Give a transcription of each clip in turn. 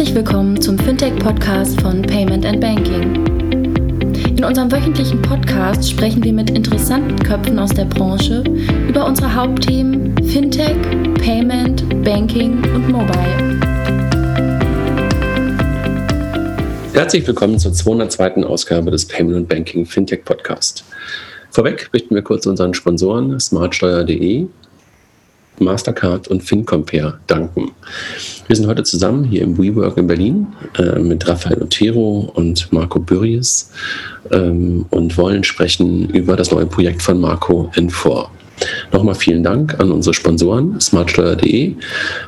Herzlich willkommen zum Fintech-Podcast von Payment and Banking. In unserem wöchentlichen Podcast sprechen wir mit interessanten Köpfen aus der Branche über unsere Hauptthemen Fintech, Payment, Banking und Mobile. Herzlich willkommen zur 202. Ausgabe des Payment and Banking Fintech Podcast. Vorweg möchten wir kurz unseren Sponsoren smartsteuer.de Mastercard und FinCompare danken. Wir sind heute zusammen hier im WeWork in Berlin äh, mit Rafael Otero und Marco Bürries ähm, und wollen sprechen über das neue Projekt von Marco N4. Nochmal vielen Dank an unsere Sponsoren, smartsteuer.de.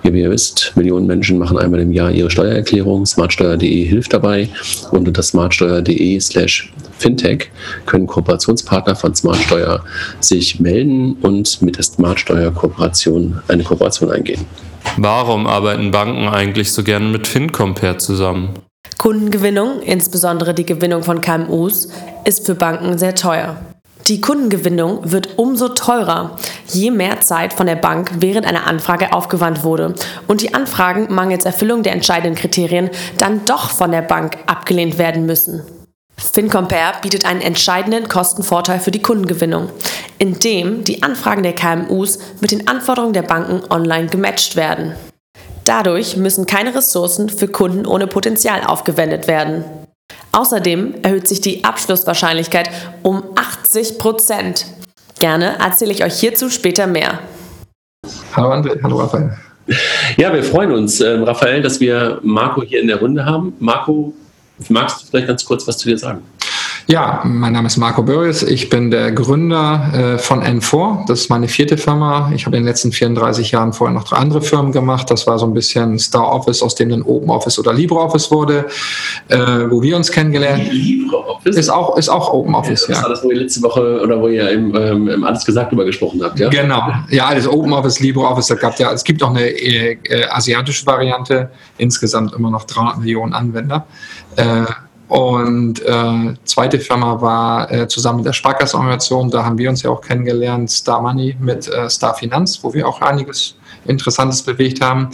Wie ihr wisst, Millionen Menschen machen einmal im Jahr ihre Steuererklärung. Smartsteuer.de hilft dabei und unter smartsteuer.de slash fintech können Kooperationspartner von Smartsteuer sich melden und mit der Smartsteuer-Kooperation eine Kooperation eingehen. Warum arbeiten Banken eigentlich so gerne mit FinCompare zusammen? Kundengewinnung, insbesondere die Gewinnung von KMUs, ist für Banken sehr teuer. Die Kundengewinnung wird umso teurer, je mehr Zeit von der Bank während einer Anfrage aufgewandt wurde und die Anfragen mangels Erfüllung der entscheidenden Kriterien dann doch von der Bank abgelehnt werden müssen. FinCompare bietet einen entscheidenden Kostenvorteil für die Kundengewinnung, indem die Anfragen der KMUs mit den Anforderungen der Banken online gematcht werden. Dadurch müssen keine Ressourcen für Kunden ohne Potenzial aufgewendet werden. Außerdem erhöht sich die Abschlusswahrscheinlichkeit um 80 Prozent. Gerne erzähle ich euch hierzu später mehr. Hallo André, hallo Raphael. Ja, wir freuen uns, äh, Raphael, dass wir Marco hier in der Runde haben. Marco, magst du vielleicht ganz kurz was zu dir sagen? Ja, mein Name ist Marco Börries. Ich bin der Gründer äh, von N4. Das ist meine vierte Firma. Ich habe in den letzten 34 Jahren vorher noch drei andere Firmen gemacht. Das war so ein bisschen Star Office, aus dem dann Open Office oder LibreOffice wurde, äh, wo wir uns kennengelernt haben. LibreOffice? Ist auch, ist auch Open Office, ja. Das war das, wo ihr letzte Woche oder wo ihr im, ähm, im Alles gesagt darüber gesprochen habt, ja? Genau. Ja, alles Open Office, LibreOffice. Da gab ja, es gibt auch eine äh, äh, asiatische Variante. Insgesamt immer noch 300 Millionen Anwender. Und äh, zweite Firma war äh, zusammen mit der Sparkassenorganisation, da haben wir uns ja auch kennengelernt, Star Money mit äh, Star Finanz, wo wir auch einiges Interessantes bewegt haben.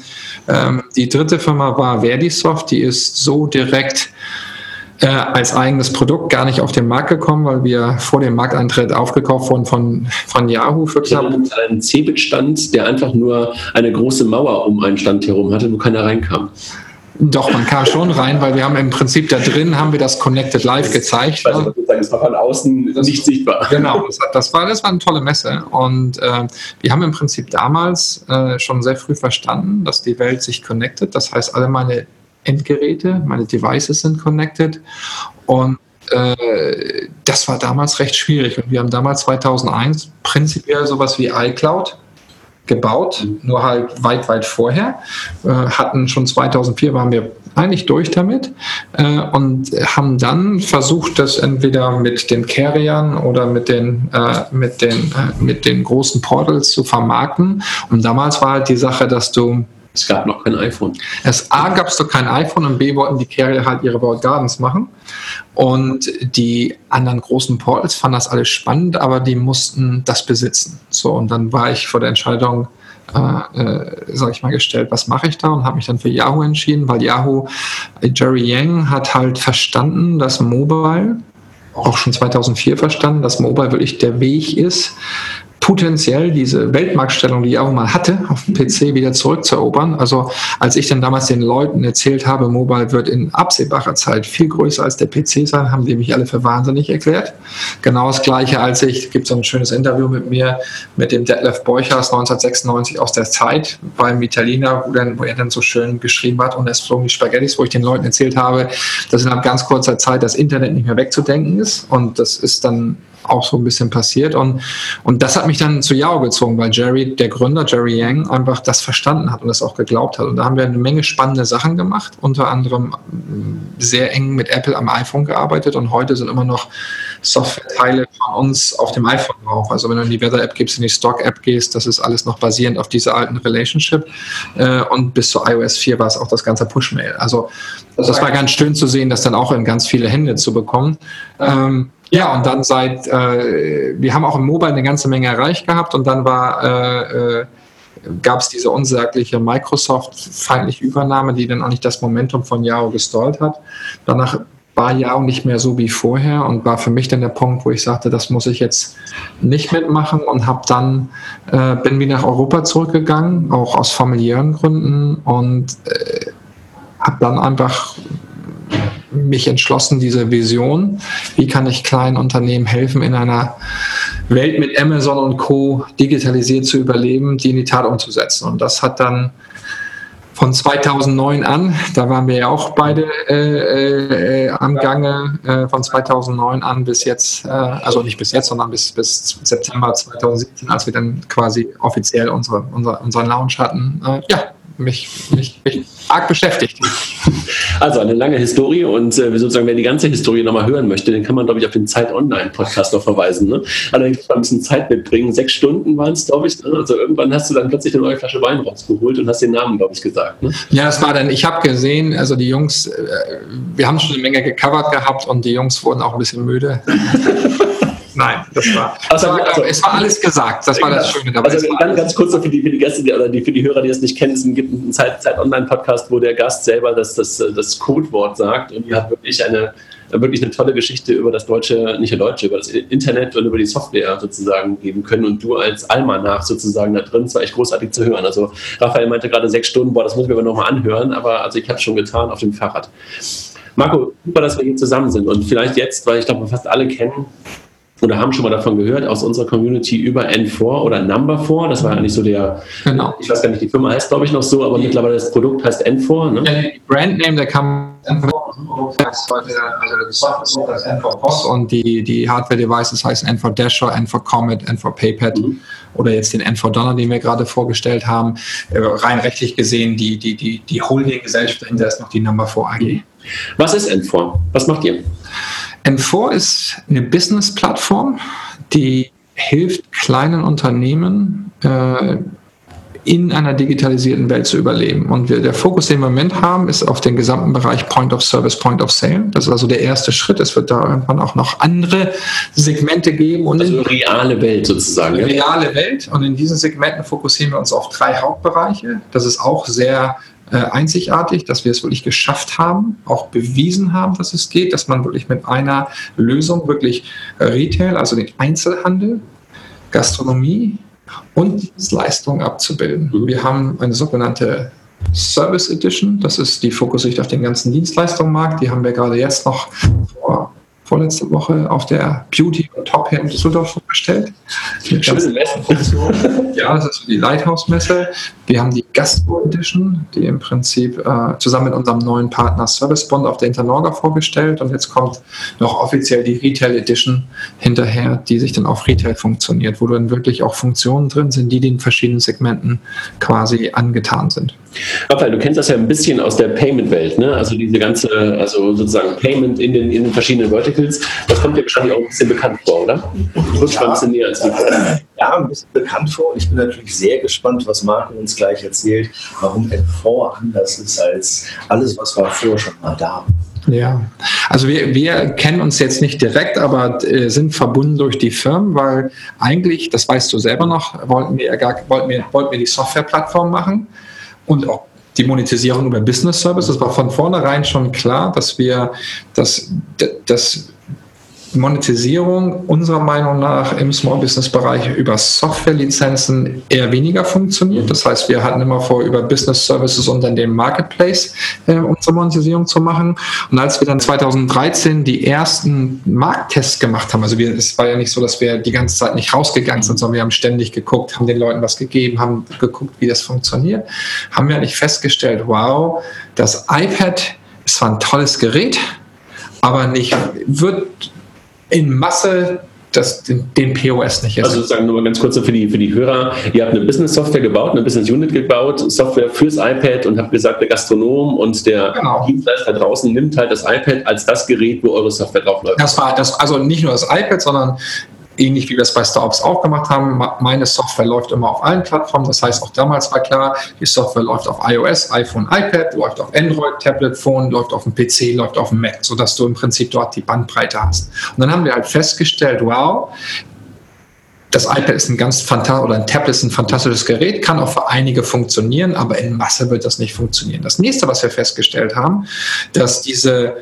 Ähm, die dritte Firma war Verdisoft, die ist so direkt äh, als eigenes Produkt gar nicht auf den Markt gekommen, weil wir vor dem Markteintritt aufgekauft wurden von, von Yahoo für knapp. Ein Cebit-Stand, der einfach nur eine große Mauer um einen Stand herum hatte, wo keiner reinkam. Doch, man kam schon rein, weil wir haben im Prinzip da drin haben wir das Connected Live gezeigt. Also das war von außen das, nicht sichtbar. Genau, das, das, war, das war eine tolle Messe. Und äh, wir haben im Prinzip damals äh, schon sehr früh verstanden, dass die Welt sich connected. Das heißt, alle meine Endgeräte, meine Devices sind connected. Und äh, das war damals recht schwierig. Und wir haben damals 2001 prinzipiell sowas wie iCloud gebaut, nur halt weit, weit vorher. Äh, hatten schon 2004 waren wir eigentlich durch damit äh, und haben dann versucht, das entweder mit den Carriern oder mit den, äh, mit den, äh, mit den großen Portals zu vermarkten. Und damals war halt die Sache, dass du es gab noch kein iPhone. Es A gab es noch kein iPhone und B wollten die Carrier halt ihre World Gardens machen. Und die anderen großen Portals fanden das alles spannend, aber die mussten das besitzen. So, und dann war ich vor der Entscheidung, äh, äh, sag ich mal, gestellt, was mache ich da und habe mich dann für Yahoo entschieden, weil Yahoo, Jerry Yang hat halt verstanden, dass Mobile, auch schon 2004 verstanden, dass Mobile wirklich der Weg ist, potenziell diese Weltmarktstellung, die ich auch mal hatte, auf dem PC wieder zurückzuerobern. Also als ich dann damals den Leuten erzählt habe, Mobile wird in absehbarer Zeit viel größer als der PC sein, haben die mich alle für wahnsinnig erklärt. Genau das Gleiche, als ich, gibt so ein schönes Interview mit mir, mit dem Detlef Borchers 1996 aus der Zeit beim Italiener, wo, dann, wo er dann so schön geschrieben hat und es flogen die Spaghettis, wo ich den Leuten erzählt habe, dass innerhalb ganz kurzer Zeit das Internet nicht mehr wegzudenken ist. Und das ist dann auch so ein bisschen passiert. Und, und das hat mich dann zu Yao gezogen, weil Jerry, der Gründer, Jerry Yang, einfach das verstanden hat und das auch geglaubt hat. Und da haben wir eine Menge spannende Sachen gemacht, unter anderem sehr eng mit Apple am iPhone gearbeitet und heute sind immer noch Softwareteile von uns auf dem iPhone drauf. Also wenn du in die Weather-App gehst, in die Stock-App gehst, das ist alles noch basierend auf dieser alten Relationship. Äh, und bis zu iOS 4 war es auch das ganze Push-Mail. Also das war ganz schön zu sehen, das dann auch in ganz viele Hände zu bekommen. Ähm, ja, und dann seit, äh, wir haben auch im Mobile eine ganze Menge erreicht gehabt und dann war äh, äh gab es diese unsagliche Microsoft-feindliche Übernahme, die dann eigentlich das Momentum von Yahoo gestallt hat. Danach war Yahoo nicht mehr so wie vorher und war für mich dann der Punkt, wo ich sagte, das muss ich jetzt nicht mitmachen und habe dann äh, bin wieder nach Europa zurückgegangen, auch aus familiären Gründen und äh, habe dann einfach mich entschlossen, diese Vision, wie kann ich kleinen Unternehmen helfen, in einer Welt mit Amazon und Co. digitalisiert zu überleben, die in die Tat umzusetzen. Und das hat dann von 2009 an, da waren wir ja auch beide äh, äh, am Gange, äh, von 2009 an bis jetzt, äh, also nicht bis jetzt, sondern bis, bis September 2017, als wir dann quasi offiziell unsere, unsere, unseren Launch hatten. Äh, ja, mich, mich, mich arg beschäftigt. Also eine lange Historie und äh, sozusagen, wer die ganze Historie nochmal hören möchte, den kann man, glaube ich, auf den Zeit Online-Podcast noch verweisen. Ne? Allerdings muss man ein bisschen Zeit mitbringen. Sechs Stunden waren es, glaube ich. Ne? Also irgendwann hast du dann plötzlich eine neue Flasche Wein rausgeholt und hast den Namen, glaube ich, gesagt. Ne? Ja, das war dann, ich habe gesehen, also die Jungs, äh, wir haben schon eine Menge gecovert gehabt und die Jungs wurden auch ein bisschen müde. Nein, das war, also, also, es war alles gesagt. Das war das Schöne dabei. Also ganz, ganz kurz noch für die, für die Gäste die, oder die, für die Hörer, die das nicht kennen, es gibt einen Zeit, Zeit Online-Podcast, wo der Gast selber das, das, das Codewort sagt und die hat wirklich eine, wirklich eine tolle Geschichte über das deutsche, nicht der deutsche, über das Internet und über die Software sozusagen geben können und du als Almanach sozusagen da drin, das war echt großartig zu hören. Also Raphael meinte gerade sechs Stunden, boah, das muss ich mir aber nochmal anhören, aber also ich habe es schon getan auf dem Fahrrad. Marco, super, dass wir hier zusammen sind und vielleicht jetzt, weil ich glaube, fast alle kennen oder haben schon mal davon gehört aus unserer Community über N4 oder Number 4. Das war eigentlich so der, genau. ich weiß gar nicht, die Firma heißt glaube ich noch so, aber mittlerweile das Produkt heißt N4. Ne? Ja, die Brandname, der kam also das N4 POS und die, die Hardware-Devices heißen N4 Dasher, N4 Comet, N4 PayPad mhm. oder jetzt den N4 Donner, den wir gerade vorgestellt haben. Äh, rein rechtlich gesehen, die, die, die, die Holding-Gesellschaft dahinter ist noch die Number 4 AG. Was ist N4? Was macht ihr? N4 ist eine Business-Plattform, die hilft kleinen Unternehmen äh, in einer digitalisierten Welt zu überleben. Und wir, der Fokus, den wir im Moment haben, ist auf den gesamten Bereich Point of Service, Point of Sale. Das ist also der erste Schritt. Es wird da irgendwann auch noch andere Segmente geben. Und also reale Welt sozusagen. Reale Welt. Und in diesen Segmenten fokussieren wir uns auf drei Hauptbereiche. Das ist auch sehr äh, einzigartig, dass wir es wirklich geschafft haben, auch bewiesen haben, dass es geht, dass man wirklich mit einer Lösung wirklich äh, Retail, also den Einzelhandel, Gastronomie und Dienstleistungen abzubilden. Mhm. Wir haben eine sogenannte Service Edition, das ist die Fokussicht auf den ganzen Dienstleistungsmarkt. Die haben wir gerade jetzt noch vor vorletzte Woche auf der Beauty und Top Hair in Düsseldorf vorgestellt. Ja, das ist die Lighthouse-Messe. Wir haben die Gastro Edition, die im Prinzip äh, zusammen mit unserem neuen Partner Service Bond auf der Internorga vorgestellt. Und jetzt kommt noch offiziell die Retail Edition hinterher, die sich dann auf Retail funktioniert, wo dann wirklich auch Funktionen drin sind, die den verschiedenen Segmenten quasi angetan sind. Raphael, du kennst das ja ein bisschen aus der Payment-Welt, ne? Also diese ganze, also sozusagen Payment in den, in den verschiedenen Verticals. Das kommt dir wahrscheinlich auch ein bisschen bekannt vor, oder? Du ja, ein bisschen näher als Mikro. Ja, ein bisschen bekannt vor. Ich bin natürlich sehr gespannt, was Marco uns gleich erzählt, warum N4 anders ist als alles, was war vorher schon mal da. Ja, also wir, wir kennen uns jetzt nicht direkt, aber äh, sind verbunden durch die Firmen, weil eigentlich, das weißt du selber noch, wollten wir, gar, wollten wir, wollten wir die Softwareplattform machen und auch die Monetisierung über Business Services. War von vornherein schon klar, dass wir das, das Monetisierung unserer Meinung nach im Small Business Bereich über Softwarelizenzen eher weniger funktioniert. Das heißt, wir hatten immer vor, über Business Services und dann den Marketplace äh, unsere Monetisierung zu machen. Und als wir dann 2013 die ersten Markttests gemacht haben, also wir, es war ja nicht so, dass wir die ganze Zeit nicht rausgegangen sind, sondern wir haben ständig geguckt, haben den Leuten was gegeben, haben geguckt, wie das funktioniert, haben wir eigentlich festgestellt, wow, das iPad ist zwar ein tolles Gerät, aber nicht, wird in Masse das, den, POS nicht ist. Also sozusagen nur mal ganz kurz für die, für die Hörer. Ihr habt eine Business-Software gebaut, eine Business-Unit gebaut, Software fürs iPad und habt gesagt, der Gastronom und der genau. Dienstleister draußen nimmt halt das iPad als das Gerät, wo eure Software drauf läuft. Das war das, also nicht nur das iPad, sondern ähnlich wie wir es bei Startups auch gemacht haben. Meine Software läuft immer auf allen Plattformen. Das heißt, auch damals war klar, die Software läuft auf iOS, iPhone, iPad, läuft auf Android, Tablet, Phone, läuft auf dem PC, läuft auf dem Mac, sodass du im Prinzip dort die Bandbreite hast. Und dann haben wir halt festgestellt, wow, das iPad ist ein ganz fantastisches oder ein Tablet ist ein fantastisches Gerät, kann auch für einige funktionieren, aber in Masse wird das nicht funktionieren. Das nächste, was wir festgestellt haben, dass diese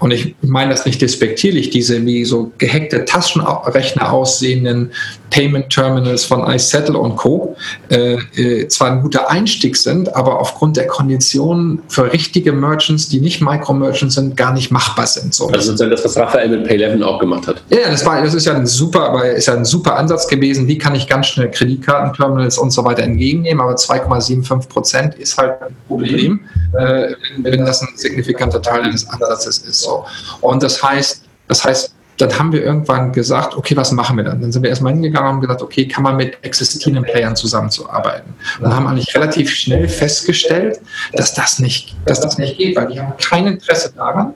und ich meine das nicht despektierlich, diese wie so gehackte Taschenrechner aussehenden Payment Terminals von iSettle und Co. Äh, äh, zwar ein guter Einstieg sind, aber aufgrund der Konditionen für richtige Merchants, die nicht Micro-Merchants sind, gar nicht machbar sind. So. Also sozusagen das, was Raphael mit Pay11 auch gemacht hat. Ja, das, war, das ist ja ein super, aber ist ja ein super Ansatz gewesen. Wie kann ich ganz schnell Kreditkartenterminals und so weiter entgegennehmen? Aber 2,75 Prozent ist halt ein Problem, äh, wenn das ein signifikanter Teil des Ansatzes ist. So. Und das heißt, das heißt, dann haben wir irgendwann gesagt, okay, was machen wir dann? Dann sind wir erstmal hingegangen und haben gesagt, okay, kann man mit existierenden Playern zusammenzuarbeiten? Und haben eigentlich relativ schnell festgestellt, dass das nicht, dass das nicht geht, weil die haben kein Interesse daran,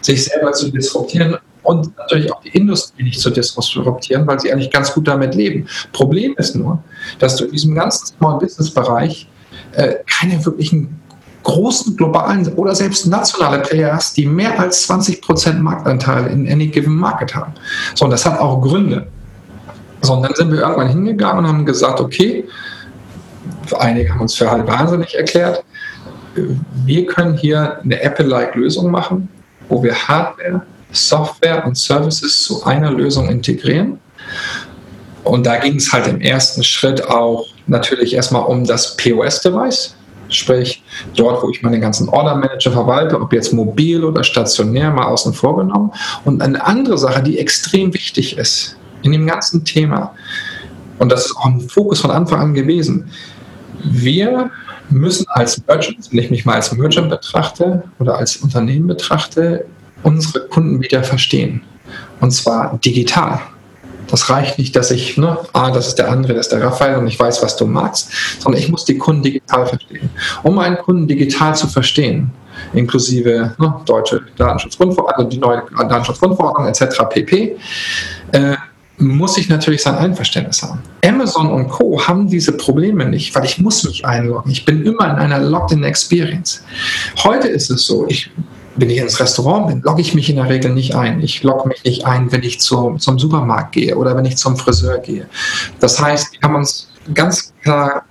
sich selber zu disruptieren und natürlich auch die Industrie nicht zu disruptieren, weil sie eigentlich ganz gut damit leben. Problem ist nur, dass du in diesem ganzen Small Business Bereich äh, keine wirklichen großen globalen oder selbst nationale Player hast, die mehr als 20 Prozent Marktanteil in any given market haben. So, und das hat auch Gründe. So, und dann sind wir irgendwann hingegangen und haben gesagt, okay, einige haben uns für halb wahnsinnig erklärt, wir können hier eine Apple-like Lösung machen, wo wir Hardware, Software und Services zu einer Lösung integrieren. Und da ging es halt im ersten Schritt auch natürlich erstmal um das POS-Device, Sprich, dort, wo ich meine ganzen Order-Manager verwalte, ob jetzt mobil oder stationär, mal außen vor genommen. Und eine andere Sache, die extrem wichtig ist in dem ganzen Thema, und das ist auch ein Fokus von Anfang an gewesen, wir müssen als Merchant, wenn ich mich mal als Merchant betrachte oder als Unternehmen betrachte, unsere Kunden wieder verstehen. Und zwar digital. Das reicht nicht, dass ich, ne, ah, das ist der andere, das ist der Raphael und ich weiß, was du magst, sondern ich muss die Kunden digital verstehen. Um einen Kunden digital zu verstehen, inklusive ne, deutsche Datenschutzgrundverordnung, die neue Datenschutzgrundverordnung etc. pp., äh, muss ich natürlich sein Einverständnis haben. Amazon und Co. haben diese Probleme nicht, weil ich muss mich einloggen. Ich bin immer in einer Logged-in-Experience. Heute ist es so, ich wenn ich ins Restaurant bin, logge ich mich in der Regel nicht ein. Ich logge mich nicht ein, wenn ich zu, zum Supermarkt gehe oder wenn ich zum Friseur gehe. Das heißt, wir haben uns ganz klar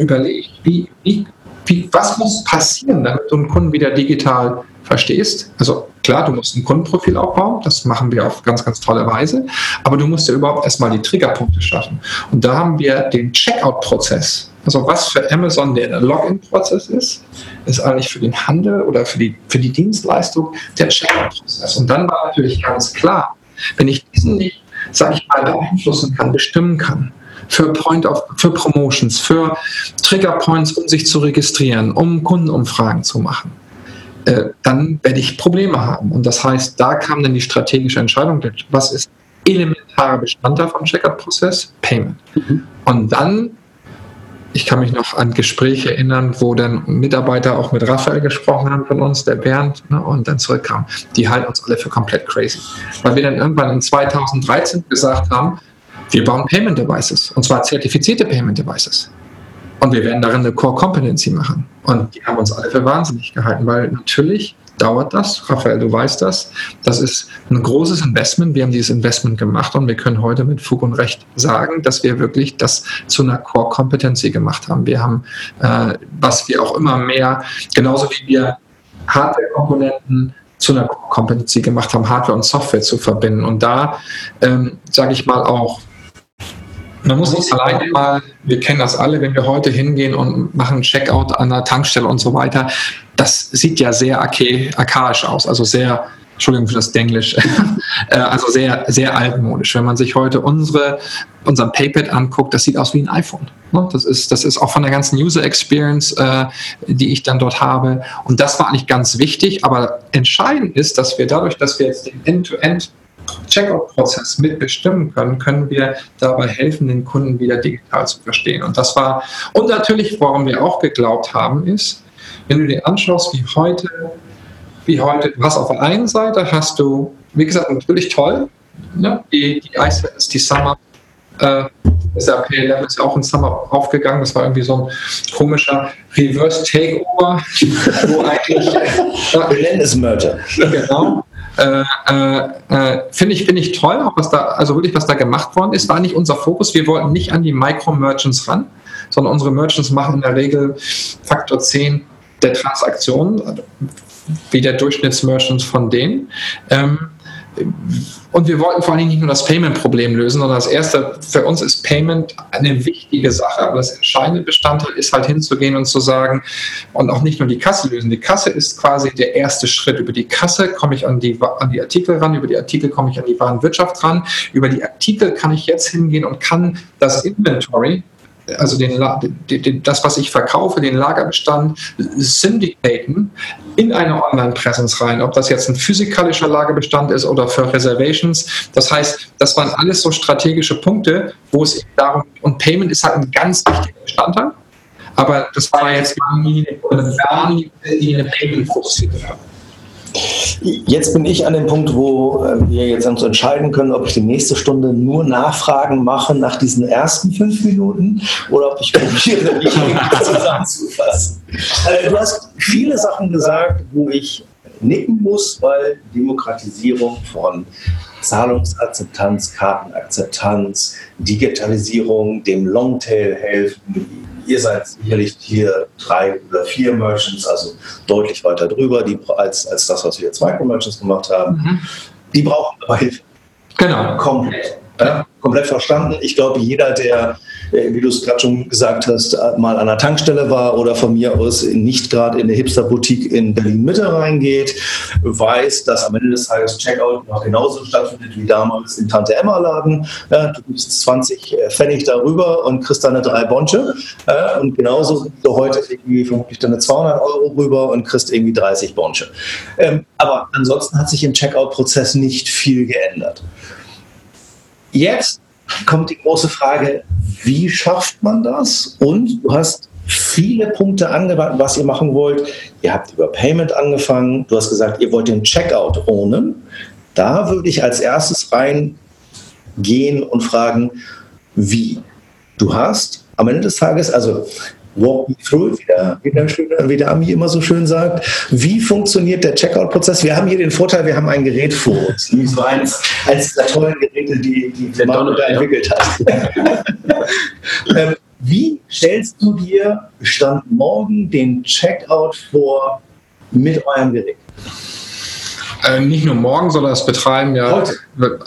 überlegt, wie, wie, wie, was muss passieren, damit du einen Kunden wieder digital verstehst. Also klar, du musst ein Kundenprofil aufbauen, das machen wir auf ganz, ganz tolle Weise, aber du musst ja überhaupt erstmal die Triggerpunkte schaffen. Und da haben wir den Checkout-Prozess also was für Amazon der Login-Prozess ist, ist eigentlich für den Handel oder für die, für die Dienstleistung der Checkout-Prozess. Und dann war natürlich ganz klar, wenn ich diesen nicht, sage ich mal, beeinflussen kann, bestimmen kann, für Point of, für Promotions, für Trigger Points, um sich zu registrieren, um Kundenumfragen zu machen, äh, dann werde ich Probleme haben. Und das heißt, da kam dann die strategische Entscheidung, was ist elementarer Bestandteil vom Checkout-Prozess? Payment. Mhm. Und dann ich kann mich noch an Gespräche erinnern, wo dann Mitarbeiter auch mit Raphael gesprochen haben von uns, der Bernd, ne, und dann zurückkamen. Die halten uns alle für komplett crazy. Weil wir dann irgendwann in 2013 gesagt haben, wir bauen Payment Devices, und zwar zertifizierte Payment Devices. Und wir werden darin eine Core Competency machen. Und die haben uns alle für wahnsinnig gehalten, weil natürlich dauert das. Raphael, du weißt das. Das ist ein großes Investment. Wir haben dieses Investment gemacht und wir können heute mit Fug und Recht sagen, dass wir wirklich das zu einer Core Competency gemacht haben. Wir haben, äh, was wir auch immer mehr, genauso wie wir Hardware-Komponenten zu einer Core Competency gemacht haben, Hardware und Software zu verbinden. Und da ähm, sage ich mal auch, man muss nicht alleine mal, wir kennen das alle, wenn wir heute hingehen und machen Checkout an der Tankstelle und so weiter, das sieht ja sehr archaisch aus, also sehr, Entschuldigung für das Denglisch, äh, also sehr, sehr altmodisch. Wenn man sich heute unsere, unseren Paypad anguckt, das sieht aus wie ein iPhone. Ne? Das ist, das ist auch von der ganzen User Experience, äh, die ich dann dort habe. Und das war eigentlich ganz wichtig, aber entscheidend ist, dass wir dadurch, dass wir jetzt den End-to-End Checkout-Prozess mitbestimmen können, können wir dabei helfen, den Kunden wieder digital zu verstehen. Und das war, und natürlich, worum wir auch geglaubt haben, ist, wenn du dir anschaust, wie heute, wie heute, was auf der einen Seite hast du, wie gesagt, natürlich toll, ne? die, die ist die Summer, äh, SAP 11 ist ja auch in Summer aufgegangen, das war irgendwie so ein komischer Reverse Takeover, wo eigentlich. Äh, Wir nennen es Merger. Genau. Äh, äh, äh, Finde ich, finde ich toll, auch was da, also wirklich, was da gemacht worden ist, war nicht unser Fokus. Wir wollten nicht an die Micro-Merchants ran, sondern unsere Merchants machen in der Regel Faktor 10 der Transaktionen, wie der Durchschnittsmerchant von denen. Ähm, und wir wollten vor allen Dingen nicht nur das Payment-Problem lösen, sondern das erste für uns ist Payment eine wichtige Sache. Aber das entscheidende Bestandteil ist halt hinzugehen und zu sagen, und auch nicht nur die Kasse lösen. Die Kasse ist quasi der erste Schritt. Über die Kasse komme ich an die, an die Artikel ran, über die Artikel komme ich an die Warenwirtschaft ran. Über die Artikel kann ich jetzt hingehen und kann das Inventory, also den, den, das, was ich verkaufe, den Lagerbestand syndicaten in eine Online-Präsenz rein. Ob das jetzt ein physikalischer Lagerbestand ist oder für Reservations. Das heißt, das waren alles so strategische Punkte, wo es darum, und Payment ist halt ein ganz wichtiger Bestandteil. Aber das war jetzt nie eine Payment-Fokussierung. Jetzt bin ich an dem Punkt, wo äh, wir jetzt uns entscheiden können, ob ich die nächste Stunde nur Nachfragen mache nach diesen ersten fünf Minuten oder ob ich probiere, die zusammenzufassen. Äh, du hast viele Sachen gesagt, wo ich nicken muss, weil Demokratisierung von Zahlungsakzeptanz, Kartenakzeptanz, Digitalisierung, dem Longtail helfen, ihr seid sicherlich hier drei oder vier Merchants, also deutlich weiter drüber die, als, als das, was wir jetzt Micro-Merchants gemacht haben. Mhm. Die brauchen aber Hilfe. Genau. Komplett. Ja, komplett verstanden. Ich glaube, jeder, der äh, wie du es gerade schon gesagt hast, äh, mal an der Tankstelle war oder von mir aus nicht gerade in eine Hipster-Boutique in Berlin-Mitte reingeht, weiß, dass am Ende des Tages Checkout noch genauso stattfindet wie damals im Tante-Emma-Laden. Ja, du gibst 20 äh, Pfennig darüber und kriegst deine drei Bonche. Ja, und genauso du heute irgendwie vermutlich deine 200 Euro rüber und kriegst irgendwie 30 Bonche. Ähm, aber ansonsten hat sich im Checkout-Prozess nicht viel geändert. Jetzt kommt die große Frage, wie schafft man das? Und du hast viele Punkte angewandt, was ihr machen wollt. Ihr habt über Payment angefangen. Du hast gesagt, ihr wollt den Checkout ownen. Da würde ich als erstes reingehen und fragen, wie? Du hast am Ende des Tages, also walk me through, wie der, wie, der, wie der Ami immer so schön sagt. Wie funktioniert der Checkout-Prozess? Wir haben hier den Vorteil, wir haben ein Gerät vor uns. Nämlich so eins, eins der tollen Geräte, die, die der Manuel entwickelt hat. ähm, wie stellst du dir Stand morgen den Checkout vor mit eurem Gerät? Äh, nicht nur morgen, sondern das betreiben ja Heute.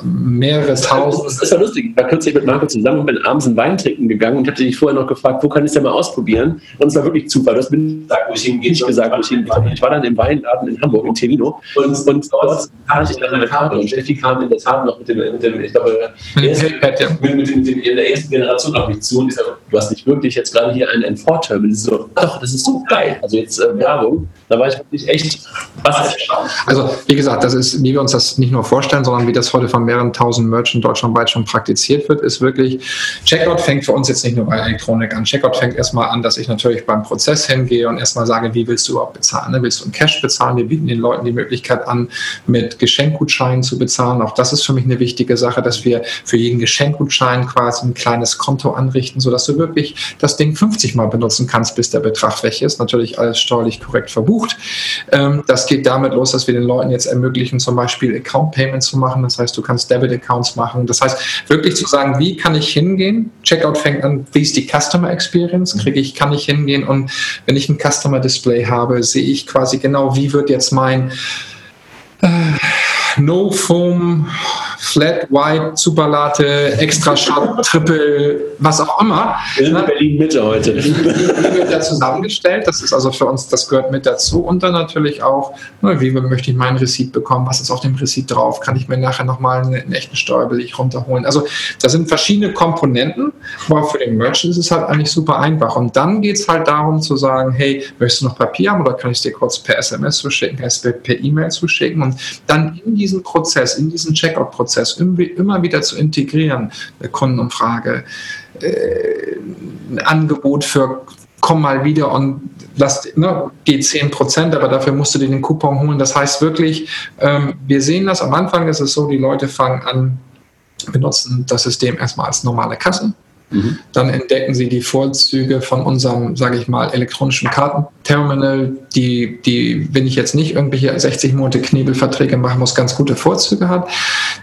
mehrere tausend. Das ist ja lustig. Ich war kürzlich mit Marco zusammen und bin abends einen Wein trinken gegangen und hatte dich vorher noch gefragt, wo kann ich es denn mal ausprobieren? Und es war wirklich Zufall. Du hast mir gesagt, wo ich hingehe. Nicht gesagt, wo ich hingehe. Ich war dann im Weinladen in Hamburg, in Tevino. Und, und dort hatte ich dann eine Karte. Und Steffi kam in der Tat noch mit dem, mit dem ich glaube, mit, ersten, mit, mit, dem, in der ersten Generation auf mich zu. Und ich sage, du hast nicht wirklich jetzt gerade hier ein N4-Terminal. So, doch, das ist so geil. Also jetzt äh, Werbung. Da war ich wirklich echt was Also, wie gesagt, das ist, wie wir uns das nicht nur vorstellen, sondern wie das heute von mehreren tausend Merchants deutschlandweit schon praktiziert wird, ist wirklich, Checkout fängt für uns jetzt nicht nur bei Elektronik an. Checkout fängt erstmal an, dass ich natürlich beim Prozess hingehe und erstmal sage, wie willst du überhaupt bezahlen? Ne? Willst du in Cash bezahlen? Wir bieten den Leuten die Möglichkeit an, mit Geschenkgutscheinen zu bezahlen. Auch das ist für mich eine wichtige Sache, dass wir für jeden Geschenkgutschein quasi ein kleines Konto anrichten, sodass du wirklich das Ding 50 Mal benutzen kannst, bis der Betrag weg ist. Natürlich alles steuerlich korrekt verbucht. Ähm, das geht damit los, dass wir den Leuten jetzt ermöglichen, zum Beispiel Account Payments zu machen. Das heißt, du kannst Debit Accounts machen. Das heißt, wirklich zu sagen, wie kann ich hingehen? Checkout fängt an, wie ist die Customer Experience? Kriege ich, kann ich hingehen und wenn ich ein Customer Display habe, sehe ich quasi genau, wie wird jetzt mein äh, No Foam Flat, White, Superlatte, Extra Shot, Triple, was auch immer. In Berlin Mitte heute. Die, wird ja zusammengestellt. Das ist also für uns, das gehört mit dazu. Und dann natürlich auch, ne, wie möchte ich meinen Receipt bekommen? Was ist auf dem Receipt drauf? Kann ich mir nachher nochmal einen, einen echten Steuerbeleg runterholen? Also, das sind verschiedene Komponenten, aber für den Merchant ist es halt eigentlich super einfach. Und dann geht es halt darum zu sagen, hey, möchtest du noch Papier haben oder kann ich es dir kurz per SMS zuschicken, per E-Mail zuschicken? Und dann in diesen Prozess, in diesen Checkout-Prozess, Prozess immer wieder zu integrieren, eine Kundenumfrage, äh, ein Angebot für komm mal wieder und lass, ne, geht 10 Prozent, aber dafür musst du dir den Coupon holen. Das heißt wirklich, ähm, wir sehen das, am Anfang ist es so, die Leute fangen an, benutzen das System erstmal als normale Kasse Mhm. Dann entdecken Sie die Vorzüge von unserem, sage ich mal, elektronischen Kartenterminal, die, die, wenn ich jetzt nicht irgendwelche 60 Monate Knebelverträge machen muss, ganz gute Vorzüge hat.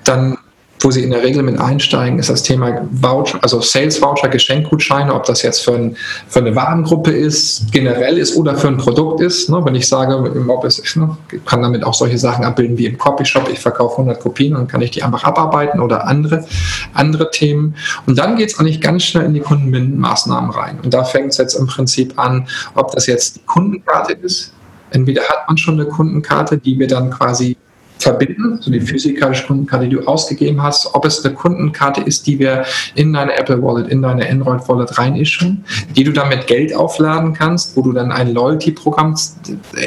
Dann wo sie in der Regel mit einsteigen, ist das Thema Voucher, also Sales Voucher, Geschenkgutscheine, ob das jetzt für, ein, für, eine Warengruppe ist, generell ist oder für ein Produkt ist. Ne? Wenn ich sage, ob es, ne, kann damit auch solche Sachen abbilden wie im Copyshop, ich verkaufe 100 Kopien und kann ich die einfach abarbeiten oder andere, andere Themen. Und dann geht es eigentlich ganz schnell in die Kundenbindenmaßnahmen rein. Und da fängt es jetzt im Prinzip an, ob das jetzt die Kundenkarte ist. Entweder hat man schon eine Kundenkarte, die wir dann quasi verbinden, also die physikalische Kundenkarte, die du ausgegeben hast, ob es eine Kundenkarte ist, die wir in deine Apple Wallet, in deine Android Wallet reinischen, die du dann mit Geld aufladen kannst, wo du dann ein Loyalty-Programm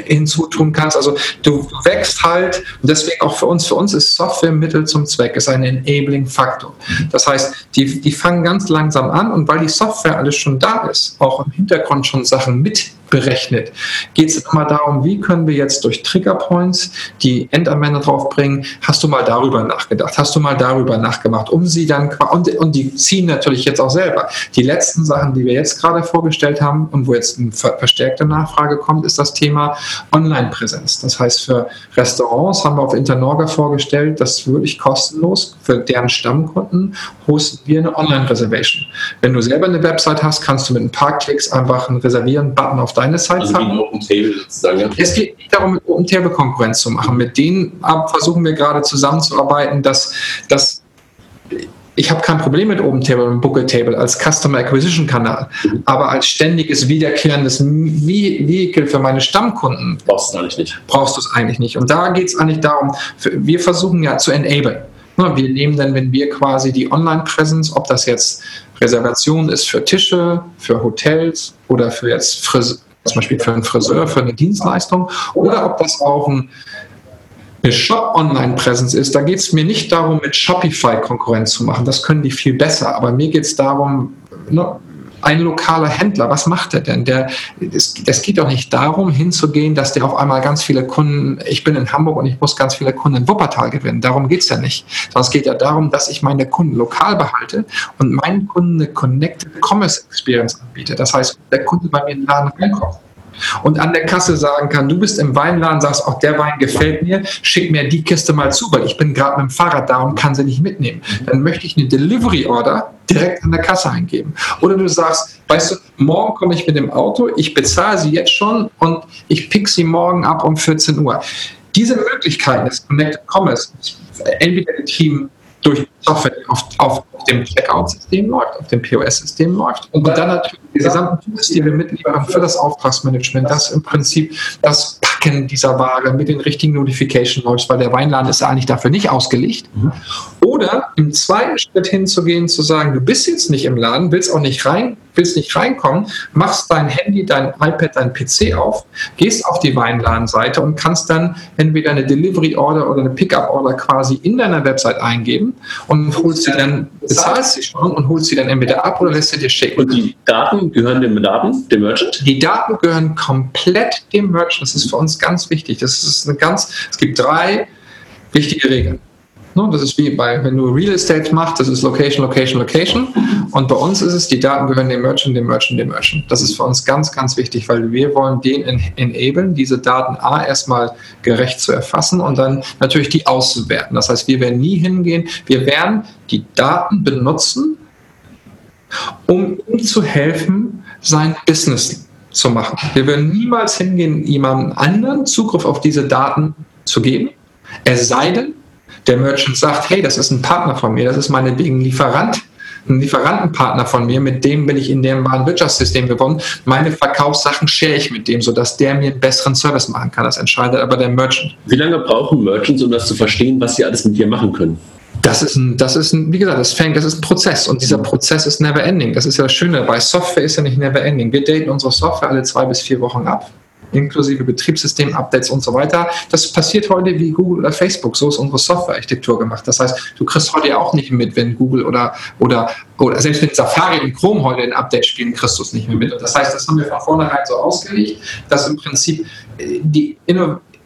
hinzutun kannst. Also du wächst halt, und deswegen auch für uns, für uns ist Software Mittel zum Zweck, ist ein Enabling-Faktor. Das heißt, die, die fangen ganz langsam an und weil die Software alles schon da ist, auch im Hintergrund schon Sachen mit berechnet. Geht es immer darum, wie können wir jetzt durch Triggerpoints die Endanwender draufbringen? Hast du mal darüber nachgedacht? Hast du mal darüber nachgemacht? Um sie dann, und, und die ziehen natürlich jetzt auch selber. Die letzten Sachen, die wir jetzt gerade vorgestellt haben und wo jetzt eine verstärkte Nachfrage kommt, ist das Thema Online-Präsenz. Das heißt, für Restaurants haben wir auf Internorga vorgestellt, dass wirklich kostenlos für deren Stammkunden hosten wir eine Online-Reservation. Wenn du selber eine Website hast, kannst du mit ein paar Klicks einfach einen Reservieren-Button auf deine Zeit also packen. Es geht nicht darum, mit Open Table Konkurrenz zu machen. Mit denen versuchen wir gerade zusammenzuarbeiten, dass, dass ich habe kein Problem mit Open Table und Booker Table als Customer Acquisition Kanal, aber als ständiges wiederkehrendes Vehikel für meine Stammkunden brauchst du es eigentlich nicht. Brauchst du es eigentlich nicht. Und da geht es eigentlich darum, wir versuchen ja zu enablen. Wir nehmen dann, wenn wir quasi die Online-Präsenz, ob das jetzt Reservation ist für Tische, für Hotels oder für jetzt Frise zum Beispiel für einen Friseur, für eine Dienstleistung, oder ob das auch ein, eine Shop-Online-Präsenz ist. Da geht es mir nicht darum, mit Shopify Konkurrenz zu machen. Das können die viel besser. Aber mir geht es darum, ne, ein lokaler Händler, was macht er denn? Der, es, es geht doch nicht darum, hinzugehen, dass der auf einmal ganz viele Kunden, ich bin in Hamburg und ich muss ganz viele Kunden in Wuppertal gewinnen. Darum geht es ja nicht. Sondern es geht ja darum, dass ich meine Kunden lokal behalte und meinen Kunden eine Connected Commerce Experience anbiete. Das heißt, der Kunde bei mir in den Laden reinkommt und an der Kasse sagen kann, du bist im Weinladen, sagst, auch der Wein gefällt mir, schick mir die Kiste mal zu, weil ich bin gerade mit dem Fahrrad da und kann sie nicht mitnehmen. Dann möchte ich eine Delivery Order direkt an der Kasse eingeben. Oder du sagst, weißt du, morgen komme ich mit dem Auto, ich bezahle sie jetzt schon und ich pick sie morgen ab um 14 Uhr. Diese Möglichkeiten des Connected Commerce, entweder ein Team durch Software auf, auf dem Checkout-System läuft, auf dem POS-System läuft und dann natürlich die gesamten Tools, die wir mitliefern für das Auftragsmanagement, das im Prinzip das Packen dieser Ware mit den richtigen Notification läuft, weil der Weinladen ist eigentlich dafür nicht ausgelegt. Mhm. Oder im zweiten Schritt hinzugehen, zu sagen, du bist jetzt nicht im Laden, willst auch nicht rein, willst nicht reinkommen, machst dein Handy, dein iPad, dein PC auf, gehst auf die Weinladenseite und kannst dann entweder eine Delivery Order oder eine Pickup Order quasi in deiner Website eingeben und holst sie dann, bezahlst sie schon und holst sie dann entweder ab oder lässt sie dir schicken. Und die Daten gehören dem Daten, dem Merchant? Die Daten gehören komplett dem Merchant. Das ist für uns ganz wichtig. Das ist eine ganz, es gibt drei wichtige Regeln. Ne, das ist wie bei, wenn du Real Estate machst, das ist Location, Location, Location. Und bei uns ist es, die Daten gehören dem Merchant, dem Merchant, dem Merchant. Das ist für uns ganz, ganz wichtig, weil wir wollen den enablen, diese Daten A erstmal gerecht zu erfassen und dann natürlich die auszuwerten. Das heißt, wir werden nie hingehen, wir werden die Daten benutzen, um ihm zu helfen, sein Business zu machen. Wir werden niemals hingehen, jemandem anderen Zugriff auf diese Daten zu geben, es sei denn, der Merchant sagt, hey, das ist ein Partner von mir, das ist meinetwegen ein Lieferant, ein Lieferantenpartner von mir, mit dem bin ich in dem Warenwirtschaftssystem gewonnen. Meine Verkaufssachen share ich mit dem, sodass der mir einen besseren Service machen kann. Das entscheidet aber der Merchant. Wie lange brauchen Merchants, um das zu verstehen, was sie alles mit dir machen können? Das ist ein, das ist ein, wie gesagt, das fängt, das ist ein Prozess und dieser Prozess ist never ending. Das ist ja das Schöne dabei. Software ist ja nicht never ending. Wir daten unsere Software alle zwei bis vier Wochen ab inklusive Betriebssystem-Updates und so weiter. Das passiert heute wie Google oder Facebook. So ist unsere Softwarearchitektur gemacht. Das heißt, du kriegst heute auch nicht mit, wenn Google oder, oder, oder selbst wenn Safari und Chrome heute ein Update spielen, kriegst du es nicht mehr mit. Das heißt, das haben wir von vornherein so ausgelegt, dass im Prinzip äh, die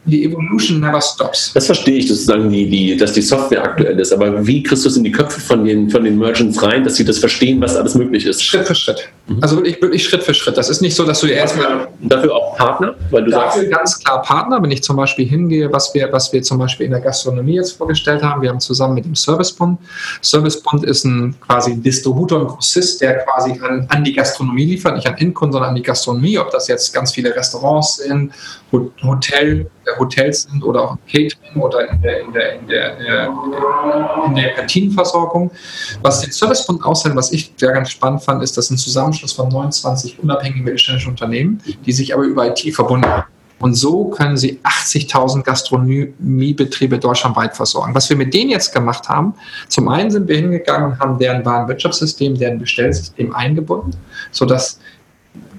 die Evolution never stops. Das verstehe ich, sozusagen, die, die, dass die Software aktuell ist. Aber wie kriegst du es in die Köpfe von den, von den Merchants rein, dass sie das verstehen, was alles möglich ist? Schritt für Schritt. Also wirklich, wirklich Schritt für Schritt. Das ist nicht so, dass du dir erstmal. Dafür auch Partner, weil du Dafür sagst, ganz klar Partner, wenn ich zum Beispiel hingehe, was wir, was wir zum Beispiel in der Gastronomie jetzt vorgestellt haben. Wir haben zusammen mit dem Servicebund. Servicebund ist ein quasi ein Distributor, ein Grossist, der quasi an, an die Gastronomie liefert, nicht an Endkunden, sondern an die Gastronomie, ob das jetzt ganz viele Restaurants sind, Ho- Hotel, Hotels sind oder auch Catering oder in der, in der, in der, in der Kantinenversorgung. Was den Servicebund aushält, was ich sehr ganz spannend fand, ist, dass ein Zusammenschluss von 29 unabhängigen mittelständischen Unternehmen, die sich aber über IT verbunden haben. Und so können sie 80.000 Gastronomiebetriebe deutschlandweit versorgen. Was wir mit denen jetzt gemacht haben, zum einen sind wir hingegangen und haben deren Warenwirtschaftssystem, deren Bestellsystem eingebunden, sodass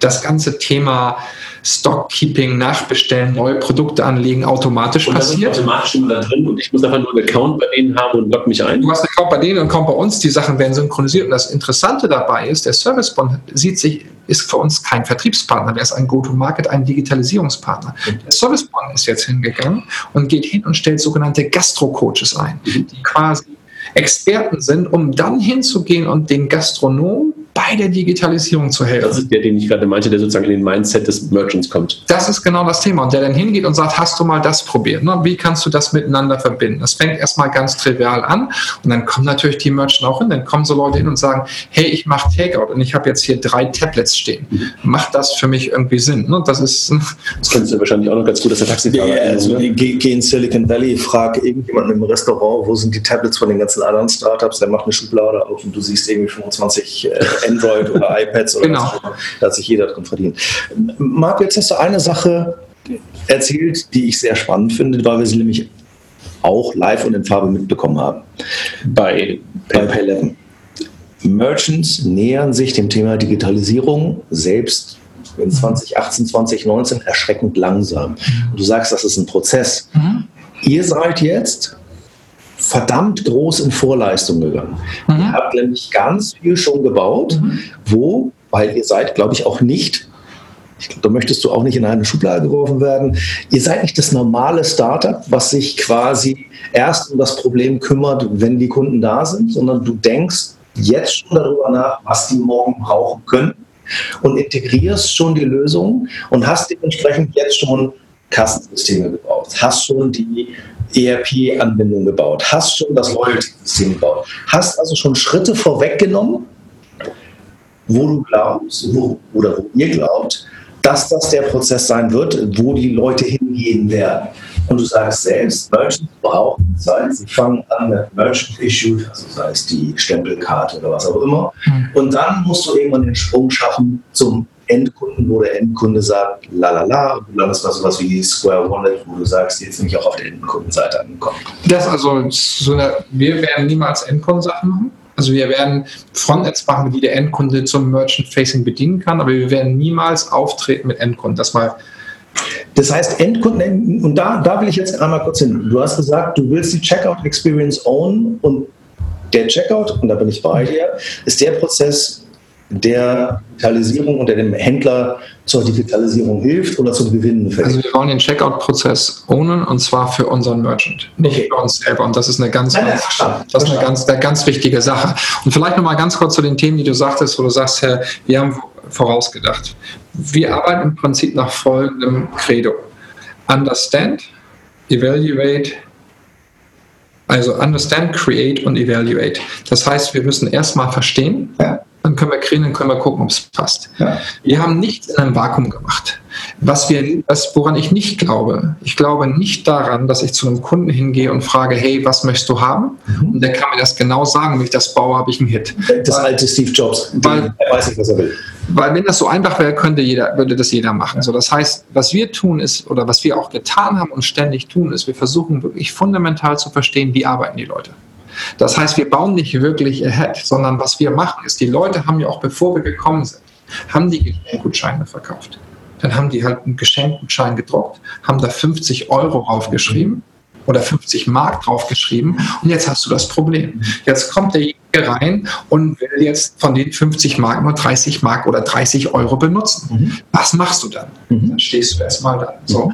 das ganze Thema Stockkeeping, Nachbestellen, neue Produkte anlegen automatisch und das ist passiert. automatisch immer da drin und ich muss einfach nur einen Account bei denen haben und log mich ein. Du hast einen Account bei denen und Account bei uns, die Sachen werden synchronisiert. Und das Interessante dabei ist, der Servicebond sieht sich, ist für uns kein Vertriebspartner, der ist ein Go-to-Market, ein Digitalisierungspartner. Der Servicebond ist jetzt hingegangen und geht hin und stellt sogenannte Gastro-Coaches ein, die quasi Experten sind, um dann hinzugehen und den Gastronomen bei der Digitalisierung zu helfen. Das ist der, den ich gerade meinte, der sozusagen in den Mindset des Merchants kommt. Das ist genau das Thema. Und der dann hingeht und sagt, hast du mal das probiert? Ne? Wie kannst du das miteinander verbinden? Das fängt erstmal ganz trivial an. Und dann kommen natürlich die Merchants auch hin. Dann kommen so Leute hin und sagen, hey, ich mache Takeout und ich habe jetzt hier drei Tablets stehen. Macht das für mich irgendwie Sinn? Ne? Das ist, Das kennst du wahrscheinlich auch noch ganz gut, dass der Taxifahrer Ja, also ne? geh, geh in Silicon Valley, frag irgendjemanden im Restaurant, wo sind die Tablets von den ganzen anderen Startups, der macht eine Schublade auf und du siehst irgendwie 25 äh, Android oder iPads oder Genau. was. Da hat sich jeder drin verdient. Marc, jetzt hast du eine Sache erzählt, die ich sehr spannend finde, weil wir sie nämlich auch live und in Farbe mitbekommen haben. bei Bei Pay11. Merchants nähern sich dem Thema Digitalisierung selbst in 2018, 2019 erschreckend langsam. Und du sagst, das ist ein Prozess. Ihr seid jetzt verdammt groß in Vorleistung gegangen. Ihr habt nämlich ganz viel schon gebaut, wo, weil ihr seid, glaube ich, auch nicht, ich glaube, da möchtest du auch nicht in eine Schublade geworfen werden, ihr seid nicht das normale Startup, was sich quasi erst um das Problem kümmert, wenn die Kunden da sind, sondern du denkst jetzt schon darüber nach, was die morgen brauchen können und integrierst schon die Lösung und hast dementsprechend jetzt schon Kassensysteme gebaut, hast schon die ERP-Anbindung gebaut, hast schon das Loyalty-System gebaut, hast also schon Schritte vorweggenommen, wo du glaubst, wo, oder wo ihr glaubt, dass das der Prozess sein wird, wo die Leute hingehen werden. Und du sagst selbst, Merchants brauchen Zeit. Sie fangen an mit Merchant Issued, also sei es die Stempelkarte oder was auch immer. Und dann musst du irgendwann den Sprung schaffen zum Endkunden, wo der Endkunde sagt, la la la, und du landest bei sowas wie Square Wallet, wo du sagst, jetzt bin ich auch auf der Endkundenseite angekommen. das also so eine, wir werden niemals Endkundensachen machen. Also wir werden Frontends machen, die der Endkunde zum Merchant-Facing bedienen kann, aber wir werden niemals auftreten mit Endkunden. Das mal Das heißt, Endkunden, und da, da will ich jetzt einmal kurz hin. Du hast gesagt, du willst die Checkout-Experience own und der Checkout, und da bin ich bei dir, ist der Prozess der Digitalisierung und der dem Händler zur Digitalisierung hilft oder zum Gewinnen Also verhilft. wir wollen den Checkout-Prozess ownen und zwar für unseren Merchant, nicht Okay. für uns selber. Und das ist eine ganz, Nein, ganz, das ist eine ganz, eine ganz wichtige Sache. Und vielleicht nochmal ganz kurz zu den Themen, die du sagtest, wo du sagst, Herr, wir haben vorausgedacht. Wir arbeiten im Prinzip nach folgendem Credo. Understand, evaluate, also understand, create und evaluate. Das heißt, wir müssen erstmal verstehen, Ja. Dann können wir kreieren, dann können wir gucken, ob es passt. Ja. Wir haben nichts in einem Vakuum gemacht. Was wir, was, woran ich nicht glaube, ich glaube nicht daran, dass ich zu einem Kunden hingehe und frage, hey, was möchtest du haben? Und der kann mir das genau sagen, wenn ich das baue, habe ich einen Hit. Das alte Steve Jobs, Weil- er weiß nicht, was er will. Weil wenn das so einfach wäre, könnte jeder, würde das jeder machen. So, das heißt, was wir tun ist, oder was wir auch getan haben und ständig tun, ist, wir versuchen wirklich fundamental zu verstehen, wie arbeiten die Leute. Das heißt, wir bauen nicht wirklich ahead, sondern was wir machen ist, die Leute haben ja auch, bevor wir gekommen sind, haben die Geschenkgutscheine verkauft. Dann haben die halt einen Geschenkgutschein gedruckt, haben da 50 Euro draufgeschrieben oder 50 Mark draufgeschrieben und jetzt hast du das Problem. Jetzt kommt derjenige rein und will jetzt von den 50 Mark nur 30 Mark oder 30 Euro benutzen. Was machst du dann? Dann stehst du erstmal da. So.